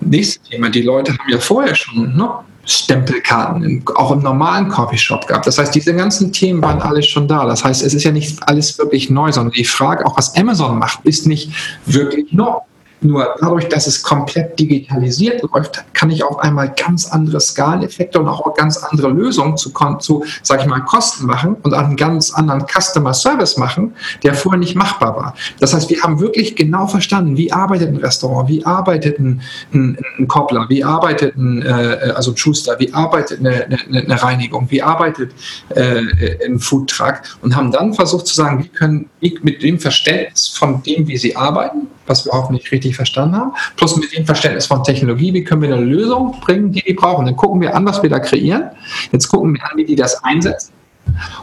nächste Thema, die Leute haben ja vorher schon ne, Stempelkarten, auch im normalen Coffeeshop gehabt. Das heißt, diese ganzen Themen waren alles schon da. Das heißt, es ist ja nicht alles wirklich neu, sondern die Frage, auch was Amazon macht, ist nicht wirklich neu. Nur dadurch, dass es komplett digitalisiert läuft, kann ich auf einmal ganz andere Skaleneffekte und auch ganz andere Lösungen zu, zu sag ich mal, Kosten machen und einen ganz anderen Customer Service machen, der vorher nicht machbar war. Das heißt, wir haben wirklich genau verstanden, wie arbeitet ein Restaurant, wie arbeitet ein, ein, ein Koppler, wie arbeitet ein, äh, also ein Schuster, wie arbeitet eine, eine, eine Reinigung, wie arbeitet äh, ein Foodtruck und haben dann versucht zu sagen, wie können wie mit dem Verständnis von dem, wie sie arbeiten, was wir hoffentlich richtig verstanden haben, plus mit dem Verständnis von Technologie, wie können wir eine Lösung bringen, die die brauchen. Dann gucken wir an, was wir da kreieren. Jetzt gucken wir an, wie die das einsetzen.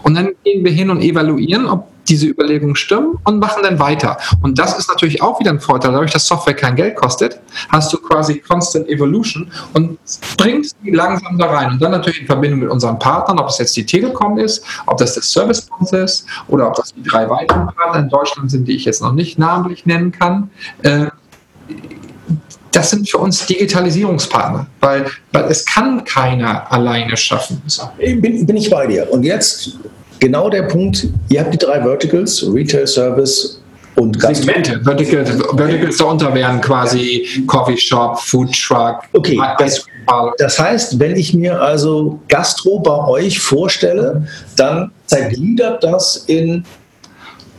Und dann gehen wir hin und evaluieren, ob diese Überlegungen stimmen und machen dann weiter. Und das ist natürlich auch wieder ein Vorteil. Dadurch, dass Software kein Geld kostet, hast du quasi Constant Evolution und bringst die langsam da rein. Und dann natürlich in Verbindung mit unseren Partnern, ob es jetzt die Telekom ist, ob das das Service ist oder ob das die drei weiteren Partner in Deutschland sind, die ich jetzt noch nicht namentlich nennen kann. Äh, das sind für uns Digitalisierungspartner, weil, weil es kann keiner alleine schaffen. Bin, bin ich bei dir. Und jetzt genau der Punkt, ihr habt die drei Verticals, Retail, Service und Gastro. Segmente. Verticals, Verticals darunter wären quasi Coffee Shop, Food Truck. Okay, das, das heißt, wenn ich mir also Gastro bei euch vorstelle, dann zergliedert das in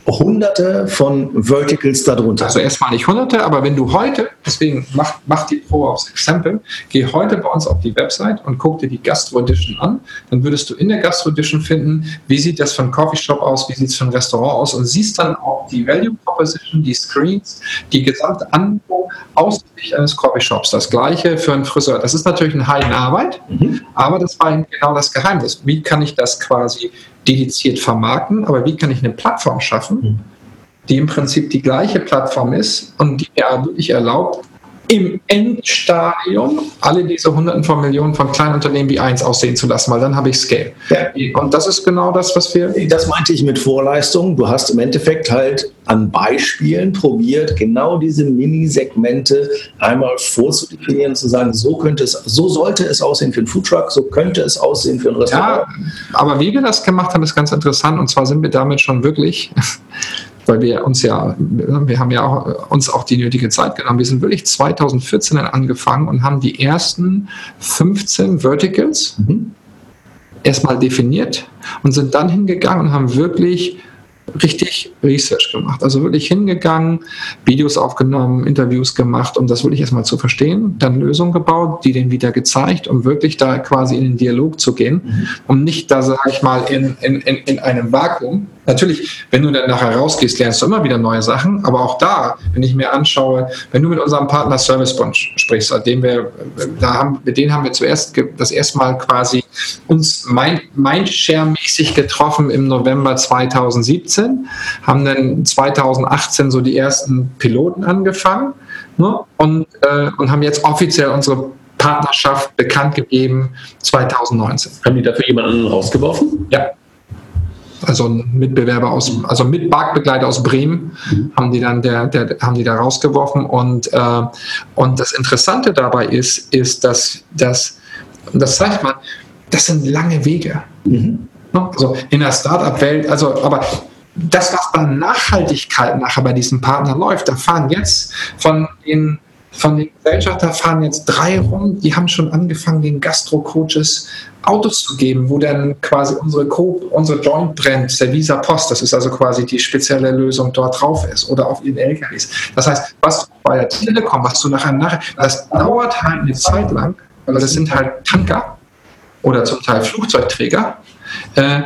hunderte von Verticals darunter. Also erstmal nicht hunderte, aber wenn du heute, deswegen mach, mach die Pro aufs Exempel, geh heute bei uns auf die Website und guck dir die Gastro Edition an, dann würdest du in der Gastro Edition finden, wie sieht das für ein Coffeeshop aus, wie sieht es für ein Restaurant aus und siehst dann auch die Value Proposition, die Screens, die gesamte Angebot aus Sicht eines Coffeeshops. Das gleiche für einen Friseur. Das ist natürlich eine Heidenarbeit, mhm. aber das war genau das Geheimnis. Wie kann ich das quasi dediziert vermarkten, aber wie kann ich eine Plattform schaffen, mhm. die im Prinzip die gleiche Plattform ist und die mir wirklich erlaubt, im Endstadium alle diese Hunderten von Millionen von kleinen Unternehmen wie eins aussehen zu lassen, weil dann habe ich Scale. Ja. Und das ist genau das, was wir. Das meinte ich mit Vorleistung. Du hast im Endeffekt halt an Beispielen probiert, genau diese Mini-Segmente einmal vorzudefinieren, zu sagen, so könnte es, so sollte es aussehen für einen Foodtruck, so könnte es aussehen für ein Restaurant. Ja, aber wie wir das gemacht haben, ist ganz interessant. Und zwar sind wir damit schon wirklich weil wir uns ja, wir haben ja auch, uns auch die nötige Zeit genommen. Wir sind wirklich 2014 angefangen und haben die ersten 15 Verticals mhm. erstmal definiert und sind dann hingegangen und haben wirklich richtig Research gemacht. Also wirklich hingegangen, Videos aufgenommen, Interviews gemacht, um das wirklich erstmal zu verstehen, dann Lösungen gebaut, die denen wieder gezeigt, um wirklich da quasi in den Dialog zu gehen, mhm. um nicht da, sag ich mal, in, in, in einem Vakuum Natürlich, wenn du dann nachher rausgehst, lernst du immer wieder neue Sachen, aber auch da, wenn ich mir anschaue, wenn du mit unserem Partner Service Bunch sprichst, seitdem wir, da haben, mit denen haben wir zuerst das erste Mal quasi uns Mindshare-mäßig getroffen im November 2017, haben dann 2018 so die ersten Piloten angefangen ne, und, äh, und haben jetzt offiziell unsere Partnerschaft bekannt gegeben 2019. Haben die dafür jemanden rausgeworfen? Ja also ein Mitbewerber aus, also mit Marktbegleiter aus Bremen, mhm. haben die dann der, der, haben die da rausgeworfen. Und, äh, und das Interessante dabei ist, ist, dass, dass das zeigt man, das sind lange Wege. Mhm. Ne? Also in der Startup-Welt, also aber das, was bei Nachhaltigkeit nachher bei diesem Partner läuft, da fahren jetzt von den von den Gesellschaften fahren jetzt drei rum, die haben schon angefangen, den Gastro-Coaches Autos zu geben, wo dann quasi unsere, Co unsere Joint brennt, der Visa Post, das ist also quasi die spezielle Lösung dort drauf ist oder auf ihren LKWs. Das heißt, was bei der Telekom, was du nachher nachher, das dauert halt eine Zeit lang, weil das sind halt Tanker oder zum Teil Flugzeugträger, äh,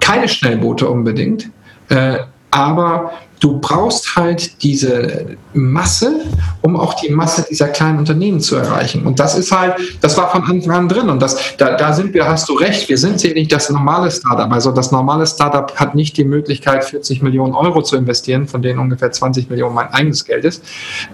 keine Schnellboote unbedingt, äh, aber du brauchst halt diese Masse, um auch die Masse dieser kleinen Unternehmen zu erreichen. Und das ist halt, das war von Anfang an drin. Und das, da, da sind wir, hast du recht, wir sind hier nicht das normale Startup. Also das normale Startup hat nicht die Möglichkeit, 40 Millionen Euro zu investieren, von denen ungefähr 20 Millionen mein eigenes Geld ist.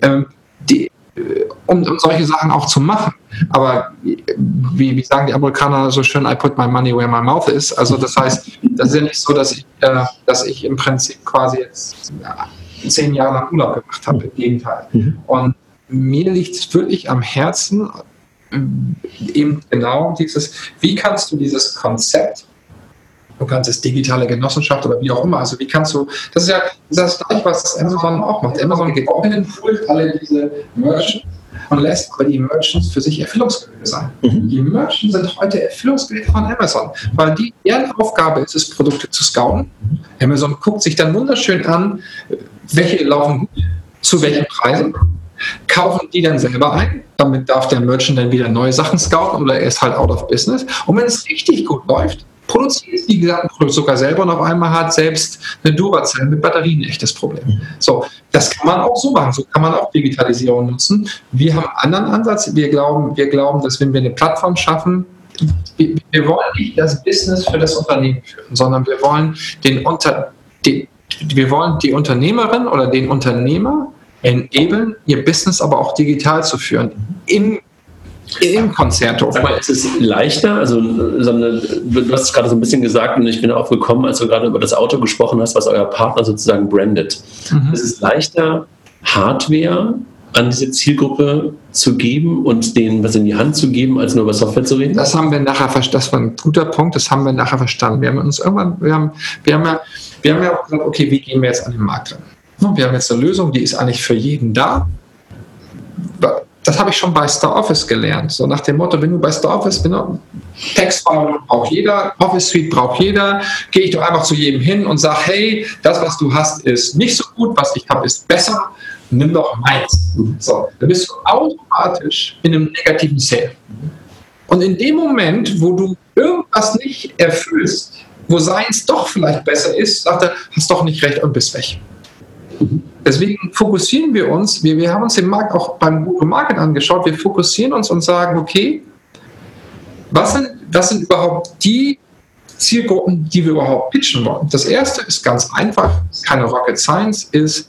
Ähm, die, äh, um, um solche Sachen auch zu machen. Aber wie, wie sagen die Amerikaner so schön, I put my money where my mouth is. Also das heißt, das ist ja nicht so, dass ich, äh, dass ich im Prinzip quasi jetzt ja, zehn Jahre lang Urlaub gemacht habe. Im Gegenteil. Mhm. Und mir liegt es wirklich am Herzen, äh, eben genau dieses, wie kannst du dieses Konzept, du kannst es digitale Genossenschaft oder wie auch immer, also wie kannst du, das ist ja das, ist gleich, was Amazon auch macht. Amazon geht auch in den Pool, alle diese Merchants und lässt aber die Merchants für sich Erfüllungsgeräte sein. Mhm. Die Merchants sind heute Erfüllungsgeräte von Amazon, weil die, deren Aufgabe ist es, Produkte zu scouten. Amazon guckt sich dann wunderschön an, welche laufen gut, zu welchen Preisen, kaufen die dann selber ein. Damit darf der Merchant dann wieder neue Sachen scouten oder er ist halt out of business. Und wenn es richtig gut läuft, produziert die gesamten Produkte sogar selber und auf einmal hat selbst eine Duracell mit Batterien ein echtes Problem. So, das kann man auch so machen, so kann man auch Digitalisierung nutzen. Wir haben einen anderen Ansatz. Wir glauben, wir glauben, dass wenn wir eine Plattform schaffen, wir, wir wollen nicht das Business für das Unternehmen führen, sondern wir wollen den Unter, die, wir wollen die Unternehmerin oder den Unternehmer enablen, ihr Business aber auch digital zu führen. Im im Konzerto. Sag mal, ist es leichter? Also, du hast es gerade so ein bisschen gesagt und ich bin auch gekommen, als du gerade über das Auto gesprochen hast, was euer Partner sozusagen brandet. Mhm. Ist es leichter, Hardware an diese Zielgruppe zu geben und denen was in die Hand zu geben, als nur über Software zu reden? Das haben wir nachher verstanden. Das war ein guter Punkt, das haben wir nachher verstanden. Wir haben uns irgendwann, wir haben, wir haben ja, wir haben ja auch gesagt, okay, wie gehen wir jetzt an den Markt ran? Wir haben jetzt eine Lösung, die ist eigentlich für jeden da das habe ich schon bei Star Office gelernt. So nach dem Motto, wenn du bei Star Office, du Textfile braucht jeder, Office Suite braucht jeder, gehe ich doch einfach zu jedem hin und sage, hey, das, was du hast, ist nicht so gut, was ich habe, ist besser, nimm doch meins. So, dann bist du automatisch in einem negativen Sale. Und in dem Moment, wo du irgendwas nicht erfüllst, wo seins doch vielleicht besser ist, sagt er, hast doch nicht recht und bist weg. Deswegen fokussieren wir uns, wir, wir haben uns den Markt auch beim Google Market angeschaut, wir fokussieren uns und sagen, okay, was sind, was sind überhaupt die Zielgruppen, die wir überhaupt pitchen wollen? Das erste ist ganz einfach, keine Rocket Science, ist,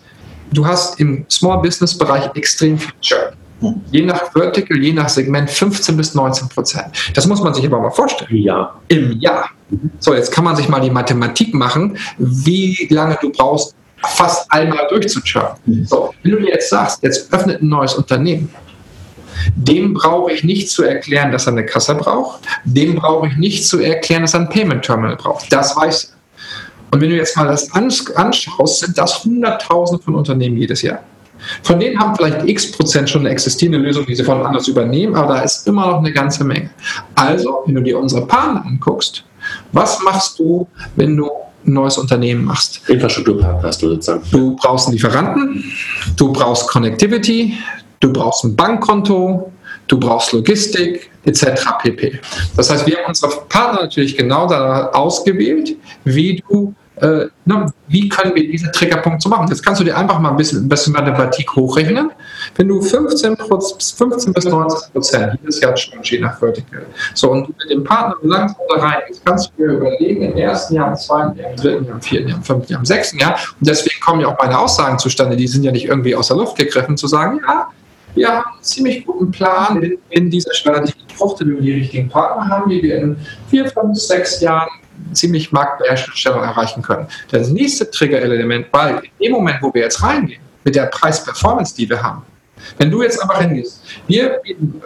du hast im Small Business Bereich extrem viel Churn. Je nach Vertical, je nach Segment 15 bis 19 Prozent. Das muss man sich aber mal vorstellen. Ja. Im Jahr. So, jetzt kann man sich mal die Mathematik machen, wie lange du brauchst, fast einmal durchzuchurnen. Mhm. So, wenn du dir jetzt sagst, jetzt öffnet ein neues Unternehmen, dem brauche ich nicht zu erklären, dass er eine Kasse braucht. Dem brauche ich nicht zu erklären, dass er ein Payment Terminal braucht. Das weiß er. Und wenn du jetzt mal das anschaust, sind das 100.000 von Unternehmen jedes Jahr. Von denen haben vielleicht x Prozent schon eine existierende Lösung, die sie von anders übernehmen, aber da ist immer noch eine ganze Menge. Also, wenn du dir unsere Partner anguckst, was machst du, wenn du ein neues Unternehmen machst. Infrastrukturpartner hast du sozusagen. Du brauchst einen Lieferanten, du brauchst Connectivity, du brauchst ein Bankkonto, du brauchst Logistik etc. pp. Das heißt, wir haben unsere Partner natürlich genau da ausgewählt, wie du äh, na, wie können wir diese Triggerpunkte machen? Jetzt kannst du dir einfach mal ein bisschen, ein bisschen Mathematik hochrechnen. Wenn du 15, 15 bis 19 Prozent jedes Jahr schon je nach Vertical. So, und du mit dem Partner langsam da rein, jetzt kannst du dir überlegen, im ersten Jahr, im zweiten Jahr, im dritten Jahr, im vierten Jahr, im fünften Jahr, im sechsten Jahr. Und deswegen kommen ja auch meine Aussagen zustande, die sind ja nicht irgendwie aus der Luft gegriffen, zu sagen, ja, wir haben einen ziemlich guten Plan in, in dieser Strategie gefruchtet, wenn wir die richtigen Partner haben, die wir in vier, fünf, sechs Jahren ziemlich Marktbeherrschung erreichen können. Das nächste Trigger-Element, weil in dem Moment, wo wir jetzt reingehen, mit der Preis-Performance, die wir haben, wenn du jetzt einfach hingehst, wir bieten,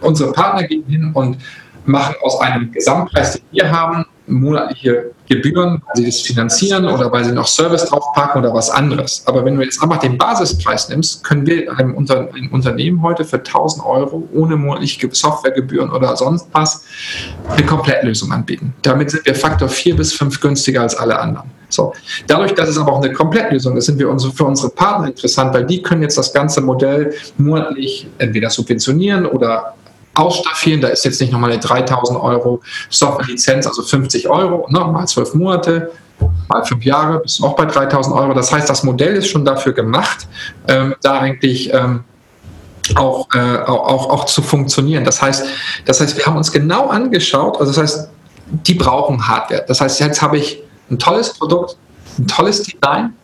unsere Partner gehen hin und machen aus einem Gesamtpreis, den wir haben, monatliche Gebühren, weil sie das finanzieren oder weil sie noch Service draufpacken oder was anderes. Aber wenn du jetzt einfach den Basispreis nimmst, können wir einem, Unter einem Unternehmen heute für 1000 Euro ohne monatliche Softwaregebühren oder sonst was eine Komplettlösung anbieten. Damit sind wir Faktor 4 bis 5 günstiger als alle anderen. So. Dadurch, dass es aber auch eine Komplettlösung ist, sind wir für unsere Partner interessant, weil die können jetzt das ganze Modell monatlich entweder subventionieren oder ausstaffieren. Da ist jetzt nicht nochmal eine 3000 Euro Software-Lizenz, also 50 Euro, ne, mal zwölf Monate, mal fünf Jahre, bist du auch bei 3000 Euro. Das heißt, das Modell ist schon dafür gemacht, ähm, da eigentlich ähm, auch, äh, auch, auch zu funktionieren. Das heißt, das heißt, wir haben uns genau angeschaut, also das heißt, die brauchen Hardware. Das heißt, jetzt habe ich ein tolles Produkt, ein tolles Design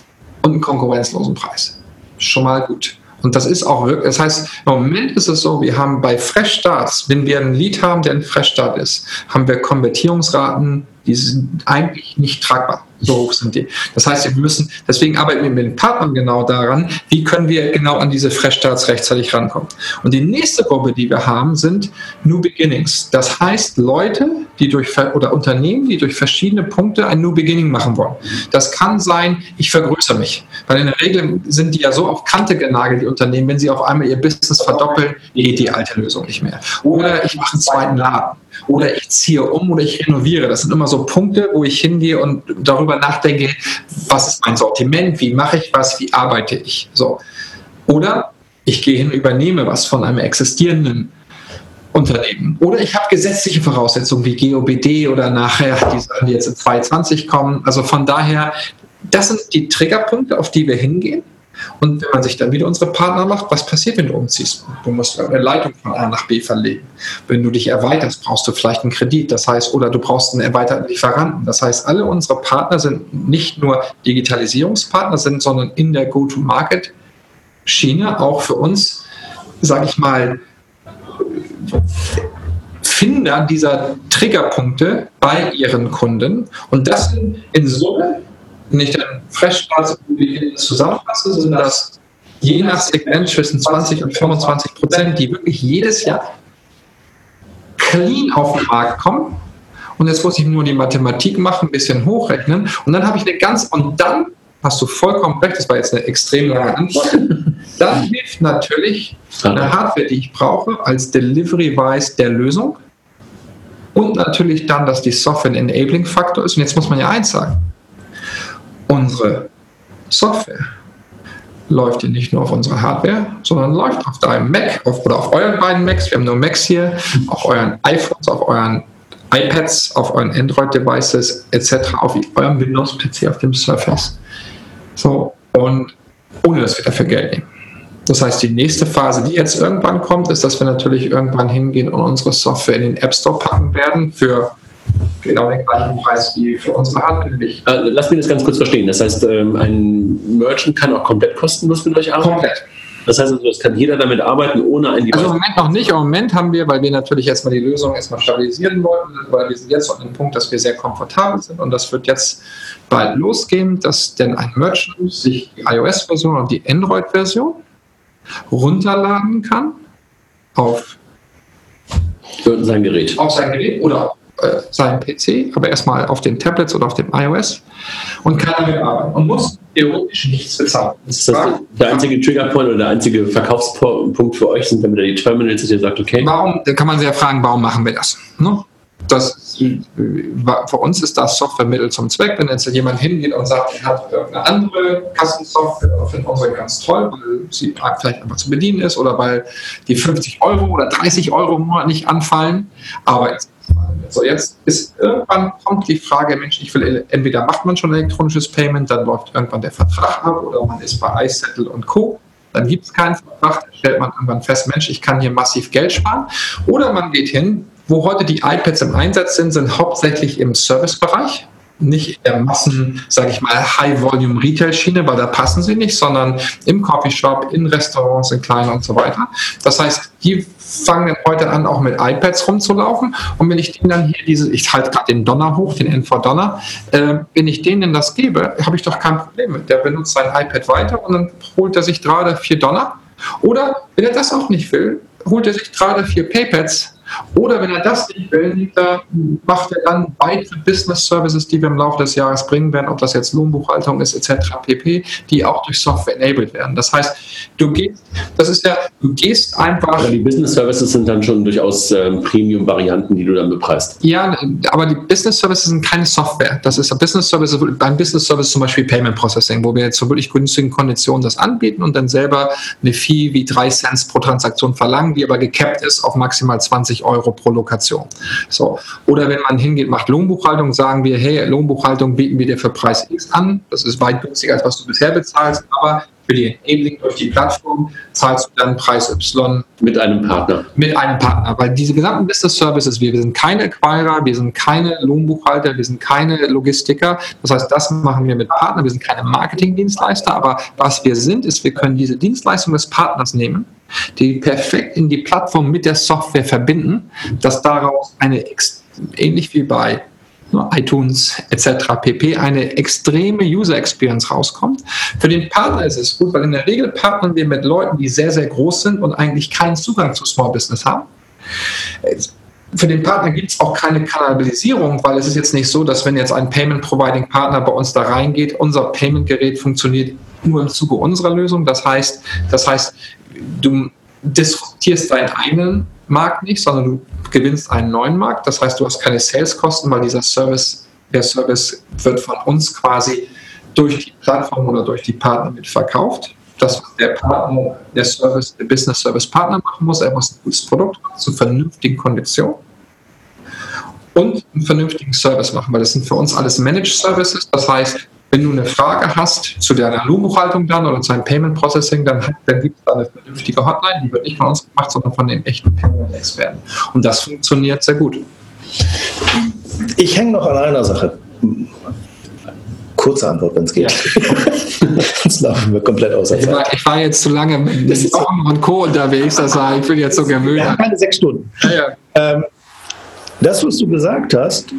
und einen konkurrenzlosen Preis. Schon mal gut. Und das ist auch wirklich, das heißt, im Moment ist es so, wir haben bei Fresh Starts, wenn wir ein Lead haben, der ein Fresh Start ist, haben wir Konvertierungsraten, die sind eigentlich nicht tragbar. So hoch sind die. Das heißt, wir müssen, deswegen arbeiten wir mit den Partnern genau daran, wie können wir genau an diese Freshstarts rechtzeitig rankommen. Und die nächste Gruppe, die wir haben, sind New Beginnings. Das heißt, Leute, die durch oder Unternehmen, die durch verschiedene Punkte ein New Beginning machen wollen. Das kann sein, ich vergrößere mich. Weil in der Regel sind die ja so auf Kante genagelt, die Unternehmen, wenn sie auf einmal ihr Business verdoppeln, geht die alte Lösung nicht mehr. Oder ich mache einen zweiten Laden. Oder ich ziehe um oder ich renoviere. Das sind immer so Punkte, wo ich hingehe und darüber nachdenke, was ist mein Sortiment, wie mache ich was, wie arbeite ich. So. Oder ich gehe hin und übernehme was von einem existierenden Unternehmen. Oder ich habe gesetzliche Voraussetzungen wie GOBD oder nachher, die sollen jetzt in 2020 kommen. Also von daher, das sind die Triggerpunkte, auf die wir hingehen. Und wenn man sich dann wieder unsere Partner macht, was passiert, wenn du umziehst? Du musst eine Leitung von A nach B verlegen. Wenn du dich erweiterst, brauchst du vielleicht einen Kredit. Das heißt, oder du brauchst einen erweiterten Lieferanten. Das heißt, alle unsere Partner sind nicht nur Digitalisierungspartner, sind, sondern in der Go-to-Market-Schiene auch für uns, sage ich mal, Finder dieser Triggerpunkte bei ihren Kunden. Und das sind in Summe, wenn ich dann Freshstarts zusammenfasse, sind das je nach Segment zwischen 20 und 25 Prozent, die wirklich jedes Jahr clean auf den Markt kommen. Und jetzt muss ich nur die Mathematik machen, ein bisschen hochrechnen. Und dann habe ich eine ganz, und dann hast du vollkommen recht, das war jetzt eine extrem lange Antwort. Dann hilft natürlich eine Hardware, die ich brauche, als Delivery-Wise der Lösung. Und natürlich dann, dass die Software ein Enabling-Faktor ist. Und jetzt muss man ja eins sagen. Unsere Software läuft hier nicht nur auf unserer Hardware, sondern läuft auf deinem Mac auf, oder auf euren beiden Macs. Wir haben nur Macs hier, auf euren iPhones, auf euren iPads, auf euren Android-Devices etc., auf eurem Windows-PC, auf dem Surface. So, und ohne dass wir dafür Geld nehmen. Das heißt, die nächste Phase, die jetzt irgendwann kommt, ist, dass wir natürlich irgendwann hingehen und unsere Software in den App Store packen werden für genau den gleichen Preis wie für unsere Hardware. Äh, lass mich das ganz kurz verstehen. Das heißt, ähm, ein Merchant kann auch komplett kostenlos mit euch arbeiten? Komplett. Das heißt, also, es kann jeder damit arbeiten, ohne ein Device. Also im Moment noch nicht. Im Moment haben wir, weil wir natürlich erstmal die Lösung erstmal stabilisieren wollten, weil wir sind jetzt an dem Punkt, dass wir sehr komfortabel sind und das wird jetzt bald losgehen, dass denn ein Merchant sich die iOS-Version und die Android-Version runterladen kann auf sein Gerät. Auf sein Gerät oder äh, seinen PC, aber erstmal auf den Tablets oder auf dem iOS und kann damit arbeiten und muss theoretisch nichts bezahlen. Ist das der einzige Triggerpoint oder der einzige Verkaufspunkt für euch sind dann wieder die Terminals, dass ihr sagt, okay. Warum, da kann man sich ja fragen, warum machen wir das? Ne? Das, für uns ist das Softwaremittel zum Zweck. Wenn jetzt jemand hingeht und sagt, er hat irgendeine andere Kassensoftware, findet unsere ganz toll, weil sie vielleicht einfach zu bedienen ist oder weil die 50 Euro oder 30 Euro im Monat nicht anfallen. Aber jetzt so, jetzt ist irgendwann kommt die Frage, Mensch, ich will, entweder macht man schon elektronisches Payment, dann läuft irgendwann der Vertrag ab oder man ist bei iSettle und Co. Dann gibt es keinen Vertrag, dann stellt man irgendwann fest, Mensch, ich kann hier massiv Geld sparen. Oder man geht hin, wo heute die iPads im Einsatz sind, sind hauptsächlich im Servicebereich nicht in der Massen, sage ich mal, High-Volume-Retail-Schiene, weil da passen sie nicht, sondern im Coffeeshop, in Restaurants, in kleinen und so weiter. Das heißt, die fangen heute an, auch mit iPads rumzulaufen. Und wenn ich denen dann hier diese, ich halte gerade den Donner hoch, den NV Donner, äh, wenn ich denen das gebe, habe ich doch kein Problem mit. Der benutzt sein iPad weiter und dann holt er sich gerade vier Donner. Oder wenn er das auch nicht will, holt er sich gerade vier Paypads oder wenn er das nicht will, macht er dann weitere Business Services, die wir im Laufe des Jahres bringen werden, ob das jetzt Lohnbuchhaltung ist, etc. pp., die auch durch Software enabled werden. Das heißt, du gehst, das ist ja, du gehst einfach. Aber die Business Services sind dann schon durchaus ähm, Premium-Varianten, die du dann bepreist. Ja, aber die Business Services sind keine Software. Das ist ein Business Service, beim Business Service zum Beispiel Payment Processing, wo wir jetzt zu wirklich günstigen Konditionen das anbieten und dann selber eine Fee wie 3 Cent pro Transaktion verlangen, die aber gecapped ist auf maximal 20 20 Euro pro Lokation. So. Oder wenn man hingeht, macht Lohnbuchhaltung, sagen wir, hey, Lohnbuchhaltung bieten wir dir für Preis X an. Das ist weit günstiger, als was du bisher bezahlst, aber die Enabling durch die Plattform zahlst du dann Preis Y. Mit einem Partner. Mit einem Partner. Weil diese gesamten Business Services, wir, wir sind keine Acquirer, wir sind keine Lohnbuchhalter, wir sind keine Logistiker. Das heißt, das machen wir mit Partnern. Wir sind keine Marketingdienstleister, aber was wir sind, ist, wir können diese Dienstleistung des Partners nehmen, die perfekt in die Plattform mit der Software verbinden, dass daraus eine, ähnlich wie bei iTunes etc. pp. eine extreme User Experience rauskommt. Für den Partner ist es gut, weil in der Regel partnern wir mit Leuten, die sehr, sehr groß sind und eigentlich keinen Zugang zu Small Business haben. Für den Partner gibt es auch keine Kanalisierung, weil es ist jetzt nicht so, dass wenn jetzt ein Payment Providing Partner bei uns da reingeht, unser Payment Gerät funktioniert nur im Zuge unserer Lösung. Das heißt, das heißt, du disruptierst deinen eigenen Markt nicht, sondern du gewinnst einen neuen Markt. Das heißt, du hast keine Saleskosten, weil dieser Service, der Service wird von uns quasi durch die Plattform oder durch die Partner mit verkauft. Das, was der Partner, der Service, der Business Service Partner machen muss, er muss ein gutes Produkt zu vernünftigen Konditionen und einen vernünftigen Service machen, weil das sind für uns alles Managed Services. Das heißt, wenn du eine Frage hast zu deiner Lohnbuchhaltung dann oder zu einem Payment Processing, dann, dann gibt es da eine vernünftige Hotline, die wird nicht von uns gemacht, sondern von den echten Payment-Experten. Und das funktioniert sehr gut. Ich hänge noch an einer Sache. Kurze Antwort, wenn es geht. Ja. Sonst laufen wir komplett aus. Ich war, ich war, jetzt zu lange mit Wochen und Co. unterwegs, das war, ich bin jetzt so gemüht. Ja, keine sechs Stunden. Ja, ja. Ähm, das, was du gesagt hast,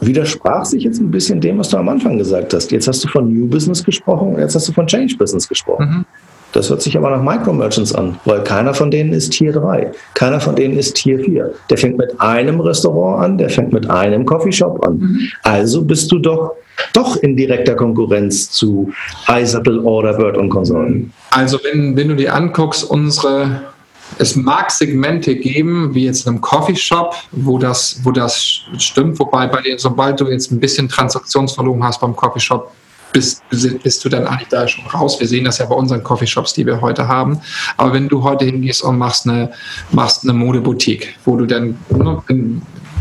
widersprach sich jetzt ein bisschen dem, was du am Anfang gesagt hast. Jetzt hast du von New Business gesprochen und jetzt hast du von Change Business gesprochen. Mhm. Das hört sich aber nach Micro-Merchants an, weil keiner von denen ist Tier 3. Keiner von denen ist Tier 4. Der fängt mit einem Restaurant an, der fängt mit einem Coffeeshop an. Mhm. Also bist du doch, doch in direkter Konkurrenz zu Isapple, Orderbird und Konsorten. Also wenn, wenn du dir anguckst, unsere es mag Segmente geben, wie jetzt in einem Coffeeshop, wo das, wo das stimmt, wobei bei dir, sobald du jetzt ein bisschen Transaktionsvolumen hast beim Coffeeshop, bist, bist du dann eigentlich da schon raus. Wir sehen das ja bei unseren Coffeeshops, die wir heute haben. Aber wenn du heute hingehst und machst eine, machst eine Modeboutique, wo du dann, ne,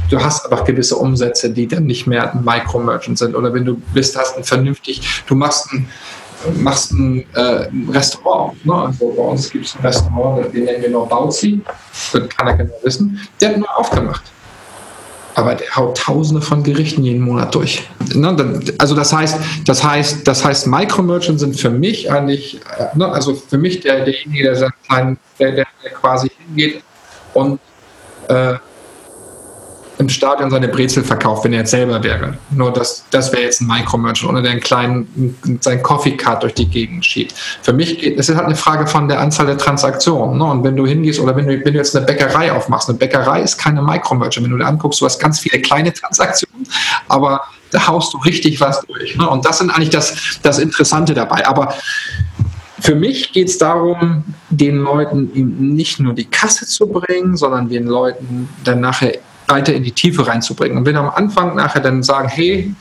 du hast einfach gewisse Umsätze, die dann nicht mehr ein Micro-Merchant sind. Oder wenn du bist, hast ein vernünftig, du machst ein machst ein, äh, ein Restaurant. Ne? Also bei uns gibt es ein Restaurant, den nennen wir noch Bauzi, wird keiner genau wissen. Der hat nur aufgemacht. Aber der haut tausende von Gerichten jeden Monat durch. Ne? Also das heißt, das heißt, das heißt, Micro-Merchants sind für mich eigentlich, äh, ne? also für mich der, derjenige, der, der, der, der quasi hingeht und äh, im Stadion seine Brezel verkauft, wenn er jetzt selber wäre. Nur das, das wäre jetzt ein Micro-Merchant oder der einen kleinen, sein Coffee-Card durch die Gegend schiebt. Für mich geht, es ist halt eine Frage von der Anzahl der Transaktionen. Ne? Und wenn du hingehst oder wenn du, wenn du jetzt eine Bäckerei aufmachst, eine Bäckerei ist keine Micro-Merchant. Wenn du dir anguckst, du hast ganz viele kleine Transaktionen, aber da haust du richtig was durch. Ne? Und das sind eigentlich das, das Interessante dabei. Aber für mich geht es darum, den Leuten nicht nur die Kasse zu bringen, sondern den Leuten dann nachher weiter in die Tiefe reinzubringen. Und wenn am Anfang nachher dann sagen, hey,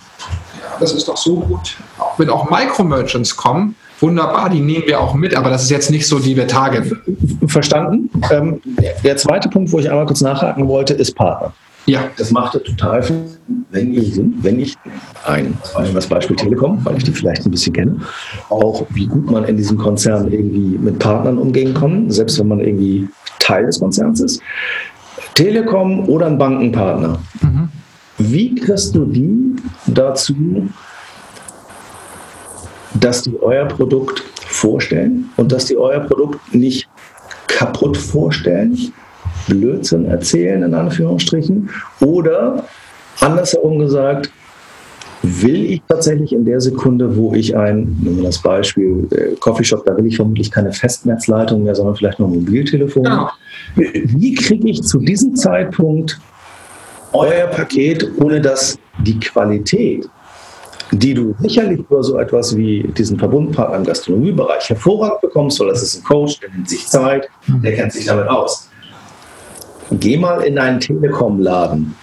das ist doch so gut, wenn auch Micro-Merchants kommen, wunderbar, die nehmen wir auch mit, aber das ist jetzt nicht so, die wir tagen. Verstanden. Ähm, der zweite Punkt, wo ich einmal kurz nachhaken wollte, ist Partner. Ja. Das macht total viel, wenn ich, wenn ich ein, das Beispiel Telekom, weil ich die vielleicht ein bisschen kenne, auch wie gut man in diesem Konzern irgendwie mit Partnern umgehen kann, selbst wenn man irgendwie Teil des Konzerns ist. Telekom oder ein Bankenpartner. Mhm. Wie kriegst du die dazu, dass die euer Produkt vorstellen und dass die euer Produkt nicht kaputt vorstellen, Blödsinn erzählen in Anführungsstrichen oder andersherum gesagt, will ich tatsächlich in der Sekunde, wo ich ein, nehmen wir das Beispiel äh, Coffeeshop, da will ich vermutlich keine Festnetzleitung mehr, sondern vielleicht noch ein Mobiltelefon. Genau. Wie kriege ich zu diesem Zeitpunkt euer Paket, ohne dass die Qualität, die du sicherlich über so etwas wie diesen Verbundpartner im Gastronomiebereich hervorragend bekommst, weil das ist ein Coach, der nimmt sich Zeit, der kennt sich damit aus. Geh mal in einen Telekom-Laden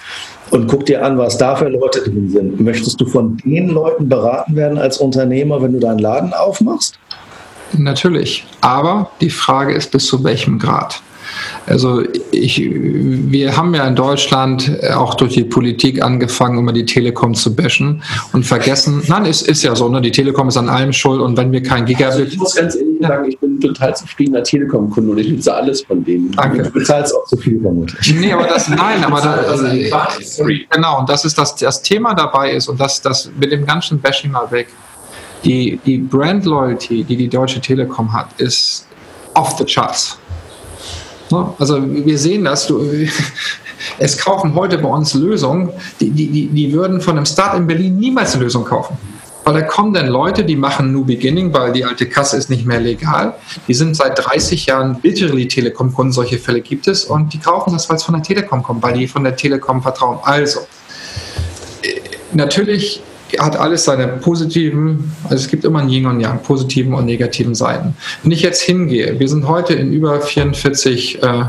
und guck dir an, was da für Leute drin sind. Möchtest du von den Leuten beraten werden als Unternehmer, wenn du deinen Laden aufmachst? Natürlich. Aber die Frage ist, bis zu welchem Grad? Also ich, wir haben ja in Deutschland auch durch die Politik angefangen, immer die Telekom zu bashen und vergessen, nein, es ist ja so, ne, die Telekom ist an allem schuld und wenn wir kein Gigabit... Also ich muss ganz ehrlich sagen, ich bin total zufriedener Telekom-Kunde und ich nutze alles von denen. Danke. Du bezahlst auch zu viel vermutlich. Nee, aber das, nein, aber das, also, genau, und das ist das, das Thema dabei ist und das, das mit dem ganzen Bashing mal weg. Die, die Brand Loyalty, die die Deutsche Telekom hat, ist off the charts. Ne? Also wir sehen das, du, Es kaufen heute bei uns Lösungen, die, die, die, würden von einem Start in Berlin niemals eine Lösung kaufen. Weil da kommen dann Leute, die machen New Beginning, weil die alte Kasse ist nicht mehr legal. Die sind seit 30 Jahren literally Telekom-Kunden, solche Fälle gibt es. Und die kaufen das, weil es von der Telekom kommt, weil die von der Telekom vertrauen. Also, äh, natürlich hat alles seine positiven, also es gibt immer ein Yin und Yang, positiven und negativen Seiten. Wenn ich jetzt hingehe, wir sind heute in über 44 äh,